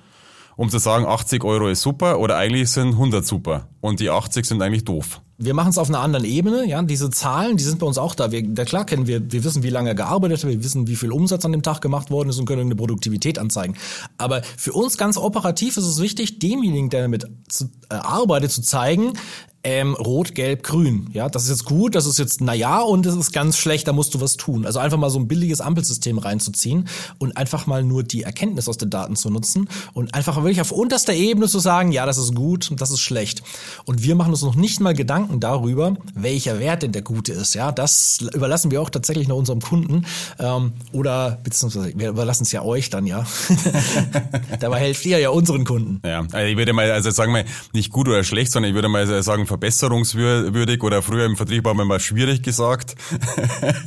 um zu sagen, 80 Euro ist super oder eigentlich sind 100 super und die 80 sind eigentlich doof. Wir machen es auf einer anderen Ebene, ja. Diese Zahlen, die sind bei uns auch da. Wir, da klar kennen wir, wir wissen, wie lange er gearbeitet hat, wir wissen, wie viel Umsatz an dem Tag gemacht worden ist und können eine Produktivität anzeigen. Aber für uns ganz operativ ist es wichtig, demjenigen, der damit zu, äh, arbeitet, zu zeigen, ähm, rot, gelb, grün. Ja, das ist jetzt gut, das ist jetzt naja und das ist ganz schlecht, da musst du was tun. Also einfach mal so ein billiges Ampelsystem reinzuziehen und einfach mal nur die Erkenntnis aus den Daten zu nutzen und einfach wirklich auf unterster Ebene zu sagen, ja, das ist gut und das ist schlecht. Und wir machen uns noch nicht mal Gedanken darüber, welcher Wert denn der gute ist. Ja, das überlassen wir auch tatsächlich noch unserem Kunden ähm, oder beziehungsweise wir überlassen es ja euch dann, ja. Dabei helft ihr ja unseren Kunden. Ja, also ich würde mal, also sagen wir nicht gut oder schlecht, sondern ich würde mal sagen, verbesserungswürdig oder früher im Vertrieb haben wir mal schwierig gesagt,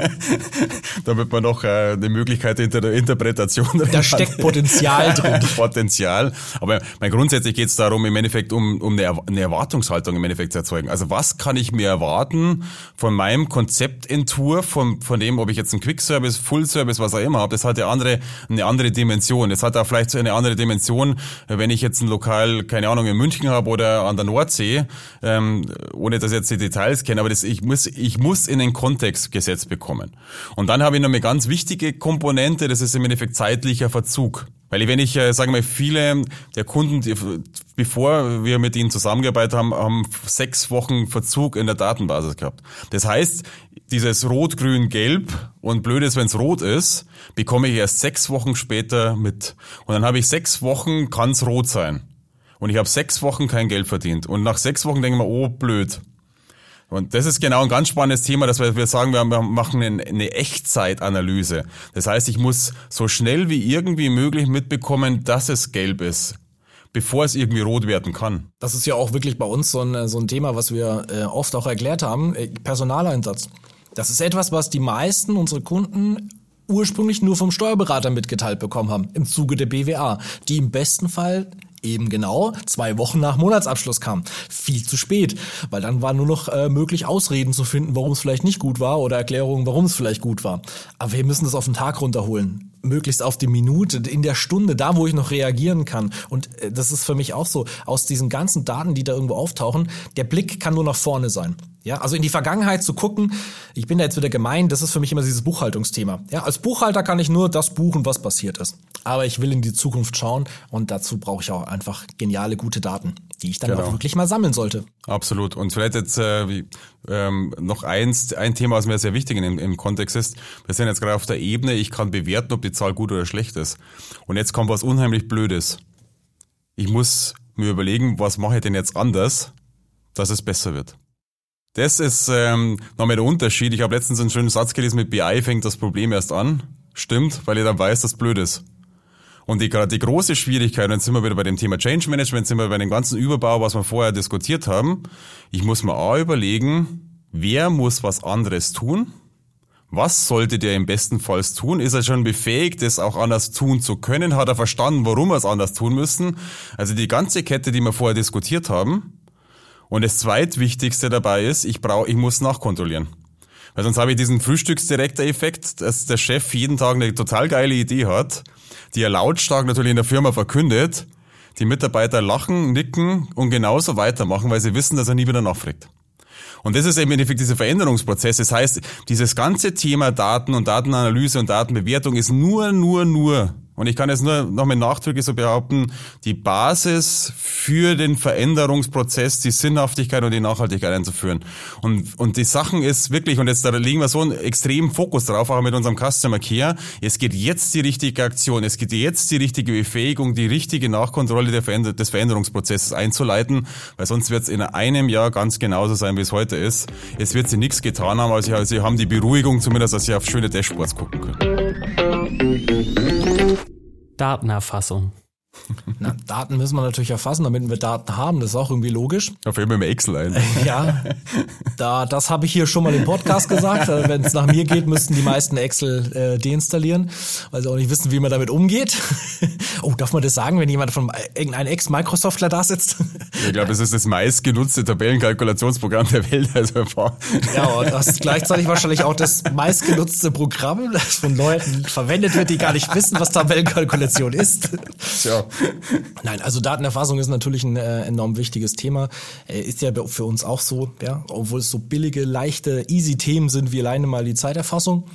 damit man noch äh, eine Möglichkeit der Interpretation Da steckt Potenzial drin. Potenzial. Aber mein, grundsätzlich geht es darum, im Endeffekt um, um eine, Erwartungshaltung im Endeffekt zu erzeugen. Also was kann ich mir erwarten von meinem Konzeptentwurf, von, von dem, ob ich jetzt einen Quick-Service, Full-Service, was auch immer habe, das hat eine andere, eine andere Dimension. Das hat auch vielleicht so eine andere Dimension, wenn ich jetzt ein Lokal, keine Ahnung, in München habe oder an der Nordsee, ähm, ohne dass ich jetzt die Details kenne, aber das, ich, muss, ich muss in den Kontext gesetzt bekommen. Und dann habe ich noch eine ganz wichtige Komponente, das ist im Endeffekt zeitlicher Verzug. Weil wenn ich, äh, sagen wir, viele der Kunden, die, bevor wir mit ihnen zusammengearbeitet haben, haben sechs Wochen Verzug in der Datenbasis gehabt. Das heißt, dieses Rot, Grün, Gelb und blöd ist, wenn es rot ist, bekomme ich erst sechs Wochen später mit. Und dann habe ich sechs Wochen, kann es rot sein und ich habe sechs Wochen kein Geld verdient. Und nach sechs Wochen denke ich mir, oh, blöd. Und das ist genau ein ganz spannendes Thema, dass wir, wir sagen, wir machen eine Echtzeitanalyse. Das heißt, ich muss so schnell wie irgendwie möglich mitbekommen, dass es gelb ist bevor es irgendwie rot werden kann. Das ist ja auch wirklich bei uns so ein, so ein Thema, was wir äh, oft auch erklärt haben, äh, Personaleinsatz. Das ist etwas, was die meisten unserer Kunden ursprünglich nur vom Steuerberater mitgeteilt bekommen haben, im Zuge der BWA, die im besten Fall eben genau zwei Wochen nach Monatsabschluss kam. Viel zu spät, weil dann war nur noch äh, möglich, Ausreden zu finden, warum es vielleicht nicht gut war oder Erklärungen, warum es vielleicht gut war. Aber wir müssen das auf den Tag runterholen. Möglichst auf die Minute, in der Stunde, da wo ich noch reagieren kann. Und äh, das ist für mich auch so, aus diesen ganzen Daten, die da irgendwo auftauchen, der Blick kann nur nach vorne sein. Ja, also in die Vergangenheit zu gucken, ich bin da jetzt wieder gemein, das ist für mich immer dieses Buchhaltungsthema. Ja, als Buchhalter kann ich nur das buchen, was passiert ist. Aber ich will in die Zukunft schauen und dazu brauche ich auch einfach geniale, gute Daten, die ich dann genau. auch wirklich mal sammeln sollte. Absolut. Und vielleicht jetzt äh, wie, ähm, noch eins, ein Thema, was mir sehr wichtig im, im Kontext ist. Wir sind jetzt gerade auf der Ebene, ich kann bewerten, ob die Zahl gut oder schlecht ist. Und jetzt kommt was unheimlich Blödes. Ich muss mir überlegen, was mache ich denn jetzt anders, dass es besser wird. Das ist ähm, nochmal der Unterschied. Ich habe letztens einen schönen Satz gelesen, mit BI fängt das Problem erst an. Stimmt, weil ihr dann weiß, dass blöd ist. Und die, gerade die große Schwierigkeit, und jetzt sind wir wieder bei dem Thema Change Management, sind wir bei dem ganzen Überbau, was wir vorher diskutiert haben. Ich muss mir auch überlegen, wer muss was anderes tun? Was sollte der im besten Fall tun? Ist er schon befähigt, das auch anders tun zu können? Hat er verstanden, warum wir es anders tun müssen? Also die ganze Kette, die wir vorher diskutiert haben, und das zweitwichtigste dabei ist, ich brauche, ich muss nachkontrollieren. Weil sonst habe ich diesen Frühstücksdirektor-Effekt, dass der Chef jeden Tag eine total geile Idee hat, die er lautstark natürlich in der Firma verkündet. Die Mitarbeiter lachen, nicken und genauso weitermachen, weil sie wissen, dass er nie wieder nachfragt. Und das ist eben im Endeffekt dieser Veränderungsprozess. Das heißt, dieses ganze Thema Daten und Datenanalyse und Datenbewertung ist nur, nur, nur Und ich kann jetzt nur noch mit Nachdrücke so behaupten, die Basis für den Veränderungsprozess, die Sinnhaftigkeit und die Nachhaltigkeit einzuführen. Und, und die Sachen ist wirklich, und jetzt da legen wir so einen extremen Fokus drauf, auch mit unserem Customer Care, es geht jetzt die richtige Aktion, es geht jetzt die richtige Befähigung, die richtige Nachkontrolle der Veränder des Veränderungsprozesses einzuleiten, weil sonst wird es in einem Jahr ganz genauso sein, wie es heute ist. Es wird sie nichts getan haben, also sie haben die Beruhigung zumindest, dass sie auf schöne Dashboards gucken können. Datenerfassung. Na, Daten müssen wir natürlich erfassen, damit wir Daten haben. Das ist auch irgendwie logisch. Da fällt mir immer Excel ein. Ja, da, das habe ich hier schon mal im Podcast gesagt. Also Wenn es nach mir geht, müssten die meisten Excel äh, deinstallieren, weil sie auch nicht wissen, wie man damit umgeht. oh, darf man das sagen, wenn jemand von irgendeinem Ex-Microsoftler da sitzt? Ich glaube, es ist das meistgenutzte Tabellenkalkulationsprogramm der Welt. Also ja, und das ist gleichzeitig wahrscheinlich auch das meistgenutzte Programm, das von Leuten verwendet wird, die gar nicht wissen, was Tabellenkalkulation ist. Nein, also Datenerfassung ist natürlich ein äh, enorm wichtiges Thema. Äh, ist ja für uns auch so, ja, obwohl es so billige, leichte, easy Themen sind wie alleine mal die Zeiterfassung.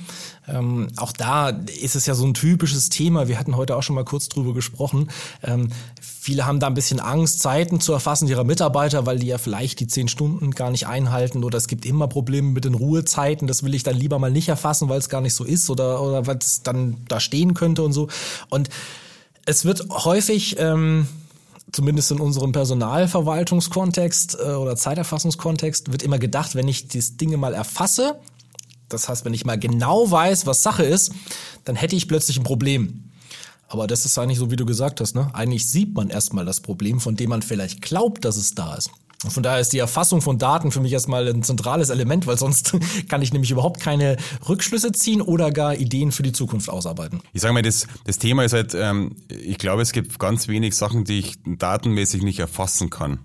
Ähm, auch da ist es ja so ein typisches Thema. Wir hatten heute auch schon mal kurz drüber gesprochen. Ähm, viele haben da ein bisschen Angst, Zeiten zu erfassen ihrer Mitarbeiter, weil die ja vielleicht die zehn Stunden gar nicht einhalten oder es gibt immer Probleme mit den Ruhezeiten. Das will ich dann lieber mal nicht erfassen, weil es gar nicht so ist oder, oder es dann da stehen könnte und so. Und es wird häufig, ähm, zumindest in unserem Personalverwaltungskontext äh, oder Zeiterfassungskontext, wird immer gedacht, wenn ich die Dinge mal erfasse, das heißt, wenn ich mal genau weiß, was Sache ist, dann hätte ich plötzlich ein Problem. Aber das ist eigentlich so, wie du gesagt hast, ne? Eigentlich sieht man erstmal das Problem, von dem man vielleicht glaubt, dass es da ist. Von daher ist die Erfassung von Daten für mich erstmal ein zentrales Element, weil sonst kann ich nämlich überhaupt keine Rückschlüsse ziehen oder gar Ideen für die Zukunft ausarbeiten. Ich sage mal, das, das Thema ist halt, ähm, ich glaube, es gibt ganz wenig Sachen, die ich datenmäßig nicht erfassen kann.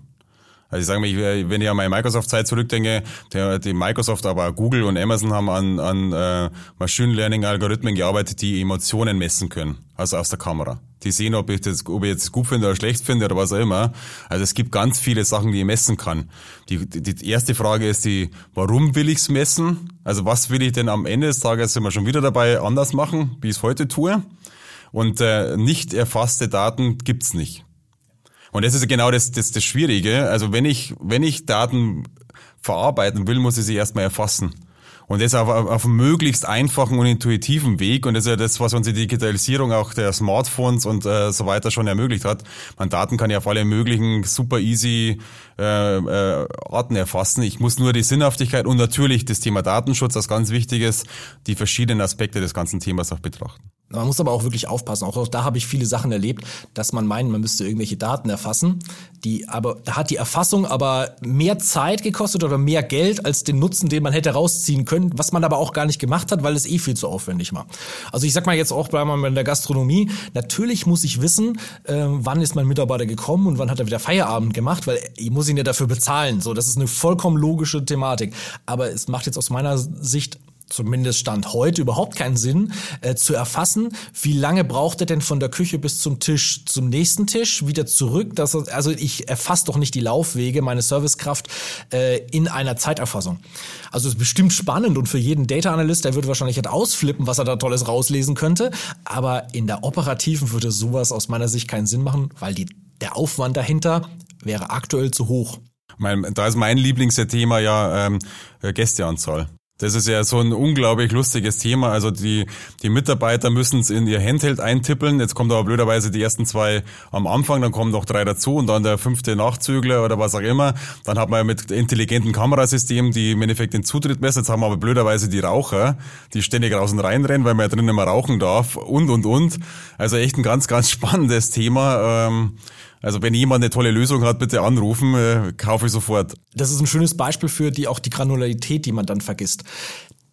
Also ich sage mal, wenn ich an meine Microsoft-Zeit zurückdenke, der, die Microsoft, aber auch Google und Amazon haben an, an äh, Machine Learning-Algorithmen gearbeitet, die Emotionen messen können, also aus der Kamera. Die sehen, ob ich das, ob ich jetzt gut finde oder schlecht finde oder was auch immer. Also es gibt ganz viele Sachen, die ich messen kann. Die, die, die erste Frage ist die, warum will ich's messen? Also was will ich denn am Ende des Tages, sind wir schon wieder dabei, anders machen, wie ich es heute tue? Und äh, nicht erfasste Daten gibt's nicht. Und das ist genau das, das, das Schwierige. Also wenn ich, wenn ich Daten verarbeiten will, muss ich sie erstmal erfassen. Und das auf, auf einem möglichst einfachen und intuitiven Weg. Und das ist ja das, was uns die Digitalisierung auch der Smartphones und äh, so weiter schon ermöglicht hat. Man Daten kann ja auf alle möglichen super easy äh, äh, Arten erfassen. Ich muss nur die Sinnhaftigkeit und natürlich das Thema Datenschutz als ganz wichtiges, die verschiedenen Aspekte des ganzen Themas auch betrachten. Man muss aber auch wirklich aufpassen. Auch da habe ich viele Sachen erlebt, dass man meint, man müsste irgendwelche Daten erfassen. Die aber, da hat die Erfassung aber mehr Zeit gekostet oder mehr Geld als den Nutzen, den man hätte rausziehen können, was man aber auch gar nicht gemacht hat, weil es eh viel zu aufwendig war. Also ich sag mal jetzt auch bleiben wir in der Gastronomie. Natürlich muss ich wissen, äh, wann ist mein Mitarbeiter gekommen und wann hat er wieder Feierabend gemacht, weil ich muss ihn ja dafür bezahlen. So, das ist eine vollkommen logische Thematik. Aber es macht jetzt aus meiner Sicht zumindest Stand heute überhaupt keinen Sinn, äh, zu erfassen, wie lange braucht er denn von der Küche bis zum Tisch, zum nächsten Tisch, wieder zurück. Das, also ich erfasse doch nicht die Laufwege, meine Servicekraft äh, in einer Zeiterfassung. Also es ist bestimmt spannend und für jeden Data Analyst, der würde wahrscheinlich halt ausflippen, was er da Tolles rauslesen könnte. Aber in der operativen würde sowas aus meiner Sicht keinen Sinn machen, weil die, der Aufwand dahinter wäre aktuell zu hoch. Mein, da ist mein Lieblingsthema ja ähm, Gästeanzahl. Das ist ja so ein unglaublich lustiges Thema. Also die, die Mitarbeiter müssen es in ihr Handheld eintippeln. Jetzt kommt aber blöderweise die ersten zwei am Anfang, dann kommen noch drei dazu und dann der fünfte Nachzügler oder was auch immer. Dann hat man mit intelligenten Kamerasystemen, die im Endeffekt den Zutritt messen. Jetzt haben wir aber blöderweise die Raucher, die ständig raus und reinrennen, weil man ja drinnen immer rauchen darf und, und, und. Also echt ein ganz, ganz spannendes Thema. Ähm, also wenn jemand eine tolle Lösung hat, bitte anrufen, äh, kaufe ich sofort. Das ist ein schönes Beispiel für die auch die Granularität, die man dann vergisst.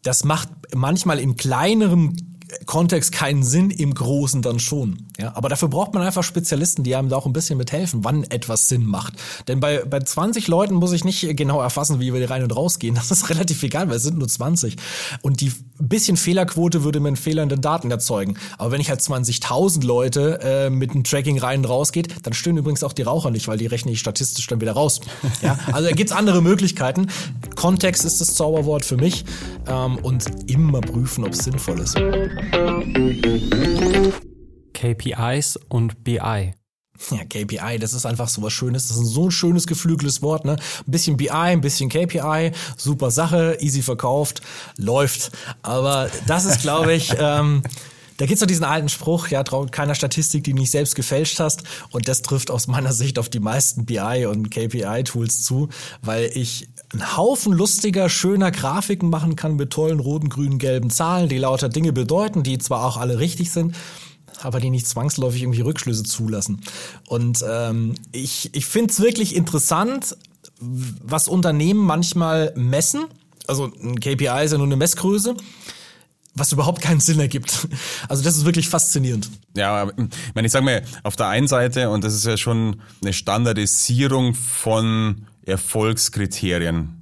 Das macht manchmal im kleineren Kontext keinen Sinn, im Großen dann schon. Ja, aber dafür braucht man einfach Spezialisten, die einem da auch ein bisschen mithelfen, wann etwas Sinn macht. Denn bei, bei 20 Leuten muss ich nicht genau erfassen, wie wir rein und rausgehen. Das ist relativ egal, weil es sind nur 20. Und die bisschen Fehlerquote würde mir einen Fehler in den Daten erzeugen. Aber wenn ich halt 20.000 Leute äh, mit einem Tracking rein und raus geht, dann stören übrigens auch die Raucher nicht, weil die rechne ich statistisch dann wieder raus. Ja, also da gibt's andere Möglichkeiten. Kontext ist das Zauberwort für mich ähm, und immer prüfen, ob es sinnvoll ist. KPIs und BI? Ja, KPI, das ist einfach so was Schönes. Das ist so ein schönes geflügeltes Wort, ne? Ein bisschen BI, ein bisschen KPI, super Sache, easy verkauft, läuft. Aber das ist, glaube ich, ähm, da gibt's doch diesen alten Spruch, ja, traut keiner Statistik, die du nicht selbst gefälscht hast. Und das trifft aus meiner Sicht auf die meisten BI und KPI-Tools zu, weil ich einen Haufen lustiger, schöner Grafiken machen kann mit tollen roten, grünen, gelben Zahlen, die lauter Dinge bedeuten, die zwar auch alle richtig sind, aber die nicht zwangsläufig irgendwie Rückschlüsse zulassen. Und ähm, ich, ich finde es wirklich interessant, was Unternehmen manchmal messen. Also ein KPI ist ja nur eine Messgröße was überhaupt keinen Sinn ergibt. Also das ist wirklich faszinierend. Ja, ich meine, ich sage mal, auf der einen Seite, und das ist ja schon eine Standardisierung von Erfolgskriterien.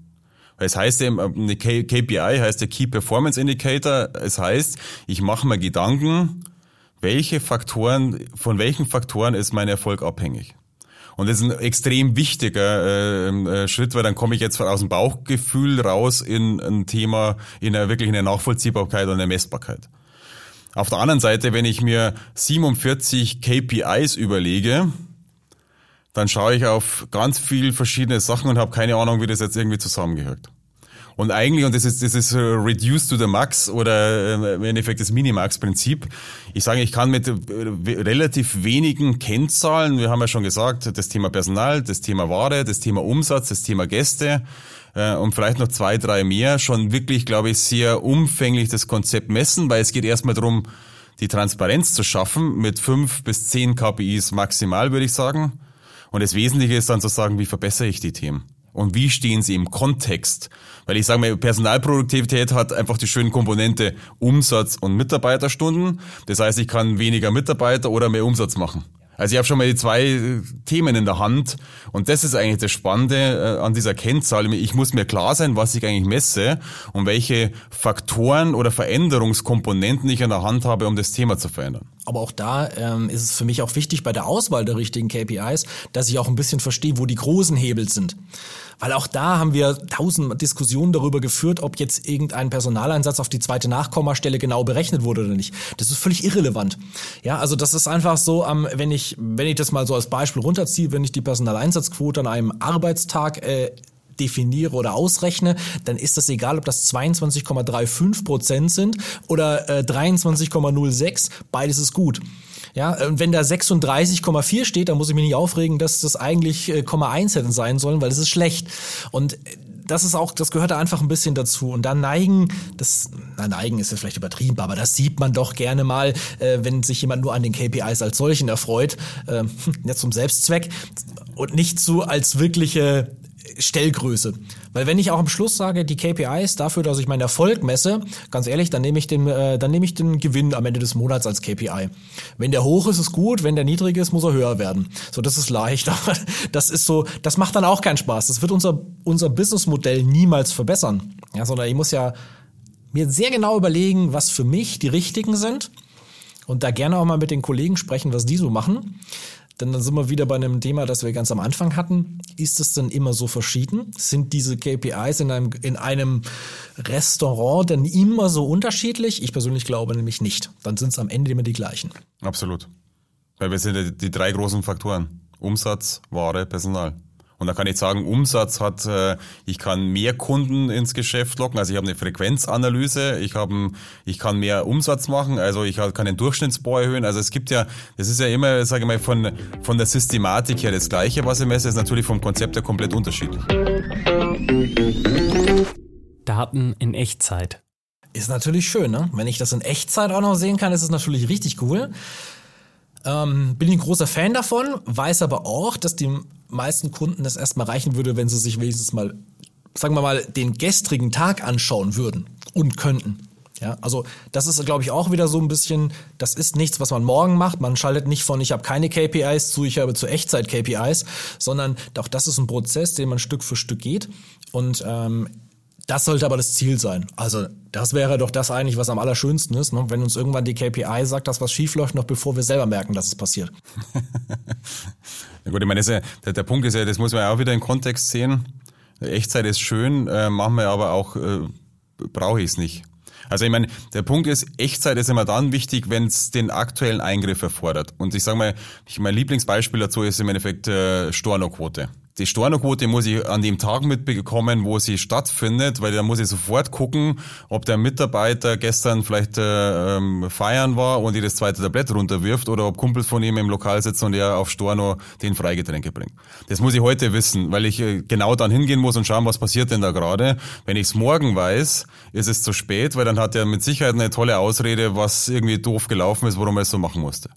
Es heißt eben, eine KPI heißt der Key Performance Indicator. Es heißt, ich mache mir Gedanken, welche Faktoren, von welchen Faktoren ist mein Erfolg abhängig? Und das ist ein extrem wichtiger äh, äh, Schritt, weil dann komme ich jetzt aus dem Bauchgefühl raus in ein Thema, in einer wirklich eine Nachvollziehbarkeit und eine Messbarkeit. Auf der anderen Seite, wenn ich mir 47 KPIs überlege, dann schaue ich auf ganz viel verschiedene Sachen und habe keine Ahnung, wie das jetzt irgendwie zusammengehört. Und eigentlich, und das ist, das ist reduced to the max oder ähm, im Endeffekt das Minimax-Prinzip. Ich sage, ich kann mit äh, relativ wenigen Kennzahlen, wir haben ja schon gesagt, das Thema Personal, das Thema Ware, das Thema Umsatz, das Thema Gäste, äh, und vielleicht noch zwei, drei mehr, schon wirklich, glaube ich, sehr umfänglich das Konzept messen, weil es geht erstmal darum, die Transparenz zu schaffen mit fünf bis zehn KPIs maximal, würde ich sagen. Und das Wesentliche ist dann zu sagen, wie verbessere ich die Themen? Und wie stehen sie im Kontext? Weil ich sage mal, Personalproduktivität hat einfach die schönen Komponente Umsatz und Mitarbeiterstunden. Das heißt, ich kann weniger Mitarbeiter oder mehr Umsatz machen. Also ich habe schon mal die zwei äh, Themen in der Hand und das ist eigentlich das Spannende äh, an dieser Kennzahl. Ich muss mir klar sein, was ich eigentlich messe und welche Faktoren oder Veränderungskomponenten ich in der Hand habe, um das Thema zu verändern. Aber auch da ähm, ist es für mich auch wichtig bei der Auswahl der richtigen KPIs, dass ich auch ein bisschen verstehe, wo die großen Hebel sind. Weil auch da haben wir tausend Diskussionen darüber geführt, ob jetzt irgendein Personaleinsatz auf die zweite Nachkommastelle genau berechnet wurde oder nicht. Das ist völlig irrelevant. Ja, also das ist einfach so, ähm, wenn ich, wenn ich das mal so als Beispiel runterziehe, wenn ich die Personaleinsatzquote an einem Arbeitstag äh, definiere oder ausrechne, dann ist das egal, ob das 22,35 Prozent sind oder äh, 23,06. Beides ist gut. Ja, und wenn da 36,4 steht, dann muss ich mich nicht aufregen, dass das eigentlich äh, 1 hätten sein sollen, weil das ist schlecht. Und äh, das ist auch, das gehört da einfach ein bisschen dazu. Und da neigen, das, na, neigen ist ja vielleicht übertrieben, aber das sieht man doch gerne mal, äh, wenn sich jemand nur an den KPIs als solchen erfreut, äh, jetzt zum Selbstzweck und nicht so als wirkliche Stellgröße. Weil wenn ich auch am Schluss sage, die KPIs dafür, dass ich meinen Erfolg messe, ganz ehrlich, dann nehme ich den, äh, dann nehme ich den Gewinn am Ende des Monats als KPI. Wenn der hoch ist, ist gut, wenn der niedrig ist, muss er höher werden. So, das ist leicht, aber das ist so, das macht dann auch keinen Spaß. Das wird unser, unser Businessmodell niemals verbessern. Ja, sondern ich muss ja mir sehr genau überlegen, was für mich die richtigen sind und da gerne auch mal mit den Kollegen sprechen, was die so machen. Denn dann sind wir wieder bei einem Thema, das wir ganz am Anfang hatten. Ist es denn immer so verschieden? Sind diese KPIs in einem, in einem Restaurant denn immer so unterschiedlich? Ich persönlich glaube nämlich nicht. Dann sind es am Ende immer die gleichen. Absolut. Weil wir sind die drei großen Faktoren. Umsatz, Ware, Personal. Und da kann ich sagen, Umsatz hat, äh, ich kann mehr Kunden ins Geschäft locken, also ich habe eine Frequenzanalyse, ich, habe, ich kann mehr Umsatz machen, also ich kann den Durchschnittsbohr erhöhen. Also es gibt ja, das ist ja immer, sage ich mal, von, von der Systematik her das Gleiche, was ich messe, ist natürlich vom Konzept her komplett unterschiedlich. Daten in Echtzeit. Ist natürlich schön, ne? Wenn ich das in Echtzeit auch noch sehen kann, ist es natürlich richtig cool. Ähm, bin ich ein großer Fan davon, weiß aber auch, dass die meisten Kunden das erstmal reichen würde, wenn sie sich wenigstens mal, sagen wir mal, den gestrigen Tag anschauen würden und könnten. Ja, also das ist, glaube ich, auch wieder so ein bisschen, das ist nichts, was man morgen macht. Man schaltet nicht von, ich habe keine KPIs zu, ich habe zu Echtzeit KPIs, sondern auch das ist ein Prozess, den man Stück für Stück geht. Und ähm, das sollte aber das Ziel sein. Also das wäre doch das eigentlich, was am allerschönsten ist, ne? wenn uns irgendwann die KPI sagt, dass was schief läuft, noch bevor wir selber merken, dass es passiert. ja gut, ich meine, ja, der, Punkt ist ja, das muss man ja auch wieder im Kontext sehen. Echtzeit ist schön, äh, machen wir aber auch, äh, brauche ich es nicht. Also ich meine, der Punkt ist, Echtzeit ist immer dann wichtig, wenn es den aktuellen Eingriff erfordert. Und ich sage mal, ich, mein Lieblingsbeispiel dazu ist im Endeffekt äh, Stornoquote die Stornoquote muss ich an dem Tag mitbekommen, wo sie stattfindet, weil da muss ich sofort gucken, ob der Mitarbeiter gestern vielleicht äh, ähm, feiern war und ihr das zweite Tablett runterwirft oder ob Kumpels von ihm im Lokal sitzen und er auf Storno den Freigetränke bringt. Das muss ich heute wissen, weil ich äh, genau dann hingehen muss und schauen, was passiert denn da gerade. Wenn ich es morgen weiß, ist es zu spät, weil dann hat er mit Sicherheit eine tolle Ausrede, was irgendwie doof gelaufen ist, warum er es so machen musste.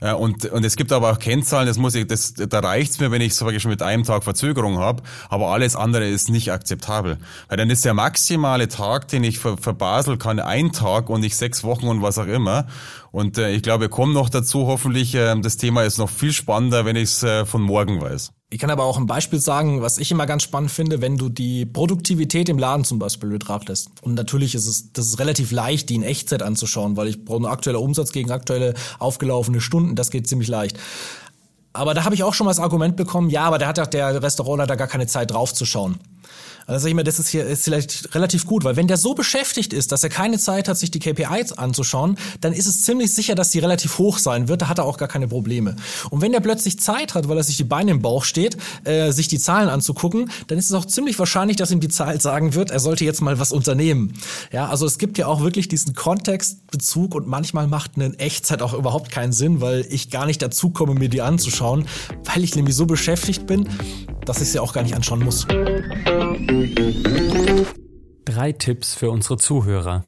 Ja, und, und es gibt aber auch Kennzahlen, das muss ich, das, da reicht's mir, wenn ich sage schon mit einem Tag Verzögerung habe, aber alles andere ist nicht akzeptabel. Weil dann ist der maximale Tag, den ich ver, verbasel kann, ein Tag und nicht sechs Wochen und was auch immer. Und äh, ich glaube, wir kommen noch dazu, hoffentlich, äh, das Thema ist noch viel spannender, wenn ich es äh, von morgen weiß. Ich kann aber auch ein Beispiel sagen, was ich immer ganz spannend finde, wenn du die Produktivität im Laden zum Beispiel betrachtest. Und natürlich ist es, das ist relativ leicht, die in Echtzeit anzuschauen, weil ich brauche aktueller Umsatz gegen aktuelle aufgelaufene Stunden. Das geht ziemlich leicht. Aber da habe ich auch schon mal das Argument bekommen, ja, aber da hat ja der Restaurantleiter gar keine Zeit draufzuschauen. Also sag ich mal, das ist hier ist vielleicht relativ gut, weil wenn der so beschäftigt ist, dass er keine Zeit hat, sich die KPIs anzuschauen, dann ist es ziemlich sicher, dass die relativ hoch sein wird. Da hat er auch gar keine Probleme. Und wenn der plötzlich Zeit hat, weil er sich die Beine im Bauch steht, äh, sich die Zahlen anzugucken, dann ist es auch ziemlich wahrscheinlich, dass ihm die Zahl sagen wird, er sollte jetzt mal was unternehmen. Ja, also es gibt ja auch wirklich diesen Kontextbezug und manchmal macht eine Echtzeit auch überhaupt keinen Sinn, weil ich gar nicht dazu komme, mir die anzuschauen, weil ich nämlich so beschäftigt bin, dass ich sie auch gar nicht anschauen muss. Drei Tipps für unsere Zuhörer.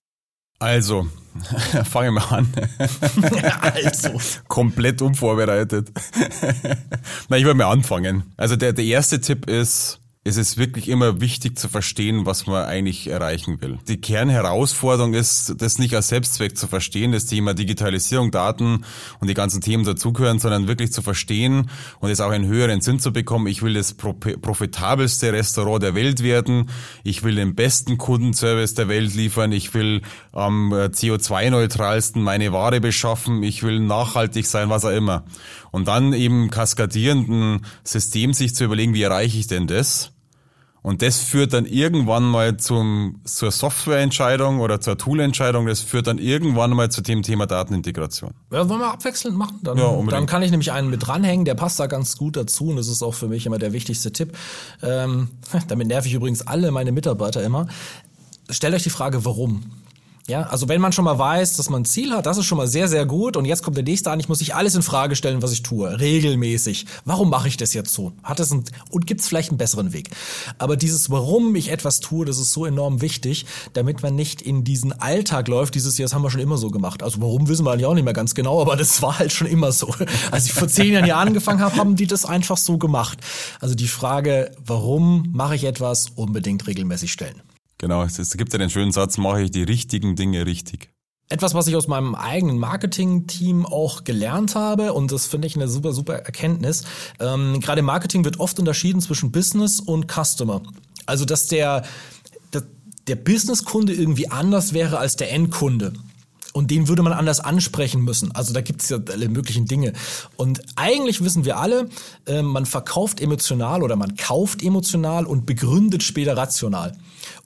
Also, fangen wir an. also. Komplett unvorbereitet. Na, ich wollte mal anfangen. Also der, der erste Tipp ist, es ist wirklich immer wichtig zu verstehen, was man eigentlich erreichen will. Die Kernherausforderung ist, das nicht als Selbstzweck zu verstehen, das Thema Digitalisierung, Daten und die ganzen Themen dazugehören, sondern wirklich zu verstehen und es auch einen höheren Sinn zu bekommen. Ich will das profitabelste Restaurant der Welt werden. Ich will den besten Kundenservice der Welt liefern. Ich will am CO2-neutralsten meine Ware beschaffen. Ich will nachhaltig sein, was auch immer. Und dann eben kaskadierenden System sich zu überlegen, wie erreiche ich denn das? Und das führt dann irgendwann mal zum, zur Softwareentscheidung oder zur Toolentscheidung. Das führt dann irgendwann mal zu dem Thema Datenintegration. Ja, wollen wir abwechselnd machen? Dann, ja, dann kann ich nämlich einen mit dranhängen, der passt da ganz gut dazu. Und das ist auch für mich immer der wichtigste Tipp. Ähm, damit nerv ich übrigens alle meine Mitarbeiter immer. Stellt euch die Frage, warum? Ja, also wenn man schon mal weiß, dass man ein Ziel hat, das ist schon mal sehr, sehr gut. Und jetzt kommt der nächste an, ich muss sich alles in Frage stellen, was ich tue, regelmäßig. Warum mache ich das jetzt so? Hat es ein, und gibt es vielleicht einen besseren Weg? Aber dieses, warum ich etwas tue, das ist so enorm wichtig, damit man nicht in diesen Alltag läuft. Dieses Jahr, das haben wir schon immer so gemacht. Also warum wissen wir eigentlich auch nicht mehr ganz genau, aber das war halt schon immer so. Als ich vor zehn Jahren angefangen habe, haben die das einfach so gemacht. Also die Frage, warum mache ich etwas, unbedingt regelmäßig stellen. Genau, es gibt ja den schönen Satz, mache ich die richtigen Dinge richtig. Etwas, was ich aus meinem eigenen Marketing-Team auch gelernt habe, und das finde ich eine super, super Erkenntnis. Ähm, gerade im Marketing wird oft unterschieden zwischen Business und Customer. Also, dass der, der, der Business-Kunde irgendwie anders wäre als der Endkunde. Und den würde man anders ansprechen müssen. Also da gibt es ja alle möglichen Dinge. Und eigentlich wissen wir alle, äh, man verkauft emotional oder man kauft emotional und begründet später rational.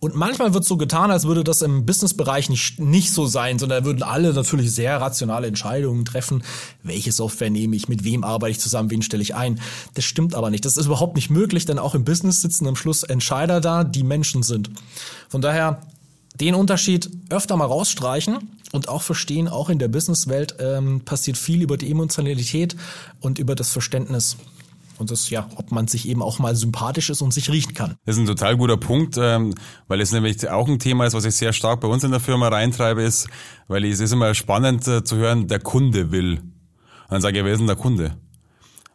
Und manchmal wird so getan, als würde das im Businessbereich nicht, nicht so sein, sondern würden alle natürlich sehr rationale Entscheidungen treffen. Welche Software nehme ich? Mit wem arbeite ich zusammen? Wen stelle ich ein? Das stimmt aber nicht. Das ist überhaupt nicht möglich, denn auch im Business sitzen am Schluss Entscheider da, die Menschen sind. Von daher den Unterschied öfter mal rausstreichen und auch verstehen, auch in der Businesswelt ähm, passiert viel über die Emotionalität und über das Verständnis. Und das, ja, ob man sich eben auch mal sympathisch ist und sich riechen kann. Das ist ein total guter Punkt, ähm, weil es nämlich auch ein Thema ist, was ich sehr stark bei uns in der Firma reintreibe, ist, weil es ist immer spannend äh, zu hören, der Kunde will. Und dann sage ich, wer ist denn der Kunde?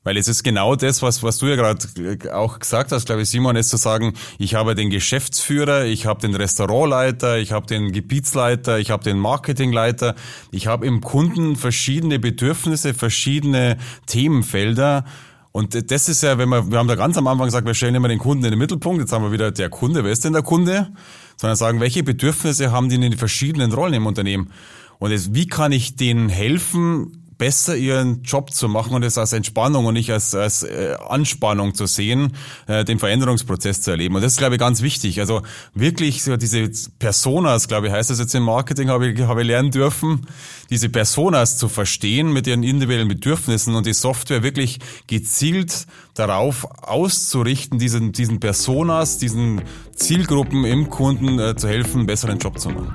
Weil es ist genau das, was, was du ja gerade äh, auch gesagt hast, glaube ich, Simon, ist zu sagen, ich habe den Geschäftsführer, ich habe den Restaurantleiter, ich habe den Gebietsleiter, ich habe den Marketingleiter, ich habe im Kunden verschiedene Bedürfnisse, verschiedene Themenfelder. Und das ist ja, wenn wir, wir haben da ganz am Anfang gesagt, wir stellen immer den Kunden in den Mittelpunkt. Jetzt haben wir wieder der Kunde, wer ist denn der Kunde? Sondern sagen, welche Bedürfnisse haben die in den verschiedenen Rollen im Unternehmen? Und jetzt, wie kann ich denen helfen, besser ihren Job zu machen und es als Entspannung und nicht als, als äh, Anspannung zu sehen, äh, den Veränderungsprozess zu erleben. Und das ist, glaube ich, ganz wichtig. Also wirklich so diese Personas, glaube ich, heißt das jetzt im Marketing, habe ich, habe ich lernen dürfen, diese Personas zu verstehen mit ihren individuellen Bedürfnissen und die Software wirklich gezielt darauf auszurichten, diesen, diesen Personas, diesen Zielgruppen im Kunden äh, zu helfen, einen besseren Job zu machen.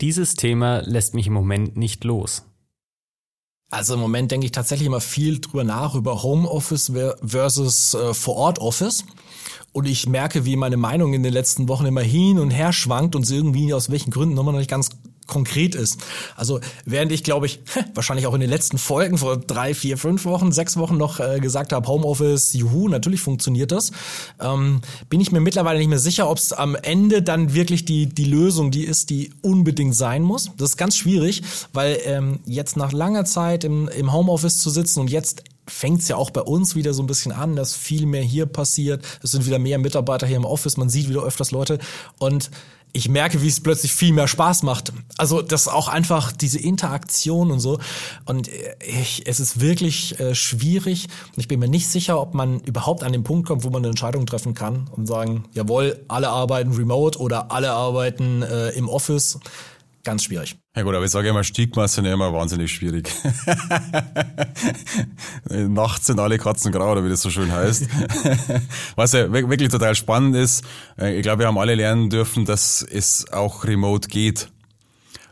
Dieses Thema lässt mich im Moment nicht los. Also im Moment denke ich tatsächlich immer viel drüber nach, über Homeoffice versus äh, Vor-Ort-Office. Und ich merke, wie meine Meinung in den letzten Wochen immer hin und her schwankt und irgendwie aus welchen Gründen immer noch nicht ganz konkret ist. Also während ich, glaube ich, wahrscheinlich auch in den letzten Folgen vor drei, vier, fünf Wochen, sechs Wochen noch äh, gesagt habe, Homeoffice, juhu, natürlich funktioniert das, ähm, bin ich mir mittlerweile nicht mehr sicher, ob es am Ende dann wirklich die, die Lösung, die ist, die unbedingt sein muss. Das ist ganz schwierig, weil ähm, jetzt nach langer Zeit im, im Homeoffice zu sitzen und jetzt fängt's ja auch bei uns wieder so ein bisschen an, dass viel mehr hier passiert. Es sind wieder mehr Mitarbeiter hier im Office, man sieht wieder öfters Leute und ich merke, wie es plötzlich viel mehr Spaß macht. Also das auch einfach diese Interaktion und so. Und ich, es ist wirklich äh, schwierig. Und ich bin mir nicht sicher, ob man überhaupt an den Punkt kommt, wo man eine Entscheidung treffen kann und sagen, jawohl, alle arbeiten remote oder alle arbeiten äh, im Office. Ganz schwierig. Ja gut, aber ich sage immer, Stigma sind ja immer wahnsinnig schwierig. Nachts sind alle Katzen grau, oder wie das so schön heißt. Was ja wirklich total spannend ist, äh, ich glaube, wir haben alle lernen dürfen, dass es auch remote geht.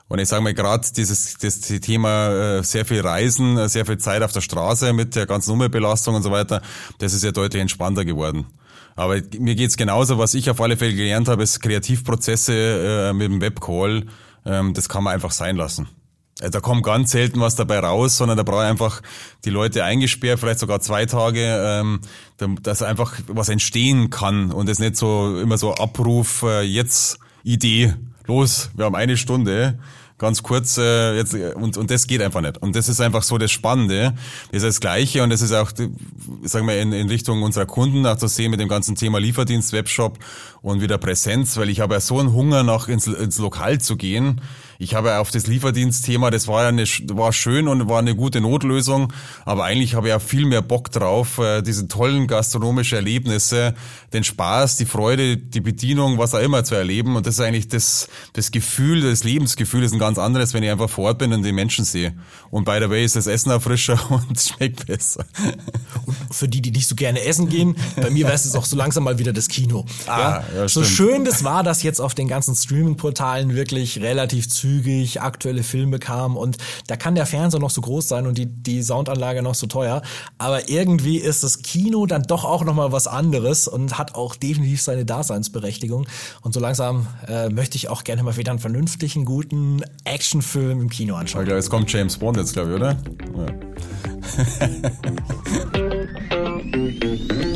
Und ich sage mal gerade dieses das Thema äh, sehr viel Reisen, äh, sehr viel Zeit auf der Straße mit der ganzen Umweltbelastung und so weiter, das ist ja deutlich entspannter geworden. Aber mir geht's genauso, was ich auf alle Fälle gelernt habe, ist Kreativprozesse mit dem Webcall ähm, das kann man einfach sein lassen. Äh, da kommt ganz selten was dabei raus, sondern da brauche ich einfach die Leute eingesperrt, vielleicht sogar zwei Tage, ähm, dass einfach was entstehen kann und es nicht so immer so Abruf, äh, jetzt Idee, los, wir haben eine Stunde ganz kurz äh, jetzt und und das geht einfach nicht. Und das ist einfach so das Spannende. Das ist das Gleiche und das ist auch sagen wir in, in Richtung unserer Kunden auch zu sehen mit dem ganzen Thema Lieferdienst Webshop und wieder Präsenz weil ich habe ja so einen Hunger nach ins, ins Lokal zu gehen ich habe auf das Lieferdienstthema, das war ja eine, war schön und war eine gute Notlösung, aber eigentlich habe ich ja viel mehr Bock drauf, äh, diese tollen gastronomischen Erlebnisse, den Spaß, die Freude, die Bedienung, was auch immer zu erleben und das ist eigentlich das, das Gefühl, das Lebensgefühl ist ein ganz anderes, wenn ich einfach vor Ort bin und die Menschen sehe. Und by the way ist das Essen auch frischer und schmeckt besser. Und für die, die nicht so gerne essen gehen, bei mir wäre es auch so langsam mal wieder das Kino. Ah, ja? Ja, so schön das war, dass jetzt auf den ganzen Streaming-Portalen wirklich relativ zügig zügig aktuelle Filme kamen und da kann der Fernseher noch so groß sein und die, die Soundanlage noch so teuer. Aber irgendwie ist das Kino dann doch auch nochmal was anderes und hat auch definitiv seine Daseinsberechtigung. Und so langsam äh, möchte ich auch gerne mal wieder einen vernünftigen, guten Actionfilm im Kino anschauen. Glaube, jetzt kommt James Bond jetzt, glaube ich, oder? Ja.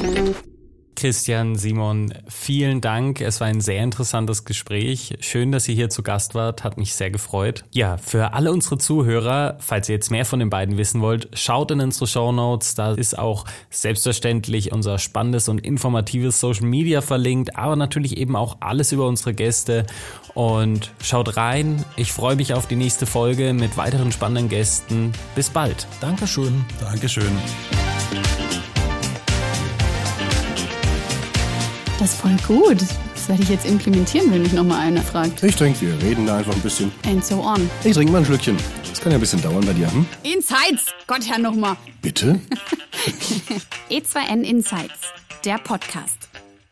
Christian, Simon, vielen Dank. Es war ein sehr interessantes Gespräch. Schön, dass ihr hier zu Gast wart. Hat mich sehr gefreut. Ja, für alle unsere Zuhörer, falls ihr jetzt mehr von den beiden wissen wollt, schaut in unsere Show Notes. Da ist auch selbstverständlich unser spannendes und informatives Social Media verlinkt, aber natürlich eben auch alles über unsere Gäste. Und schaut rein. Ich freue mich auf die nächste Folge mit weiteren spannenden Gästen. Bis bald. Dankeschön. Dankeschön. Das ist voll gut. Das werde ich jetzt implementieren, wenn mich nochmal einer fragt. Ich trinke, wir reden da einfach ein bisschen. And so on. Ich trinke mal ein Schlückchen. Das kann ja ein bisschen dauern bei dir, hm? Insights! Gott, Herr, nochmal. Bitte? E2N Insights, der Podcast.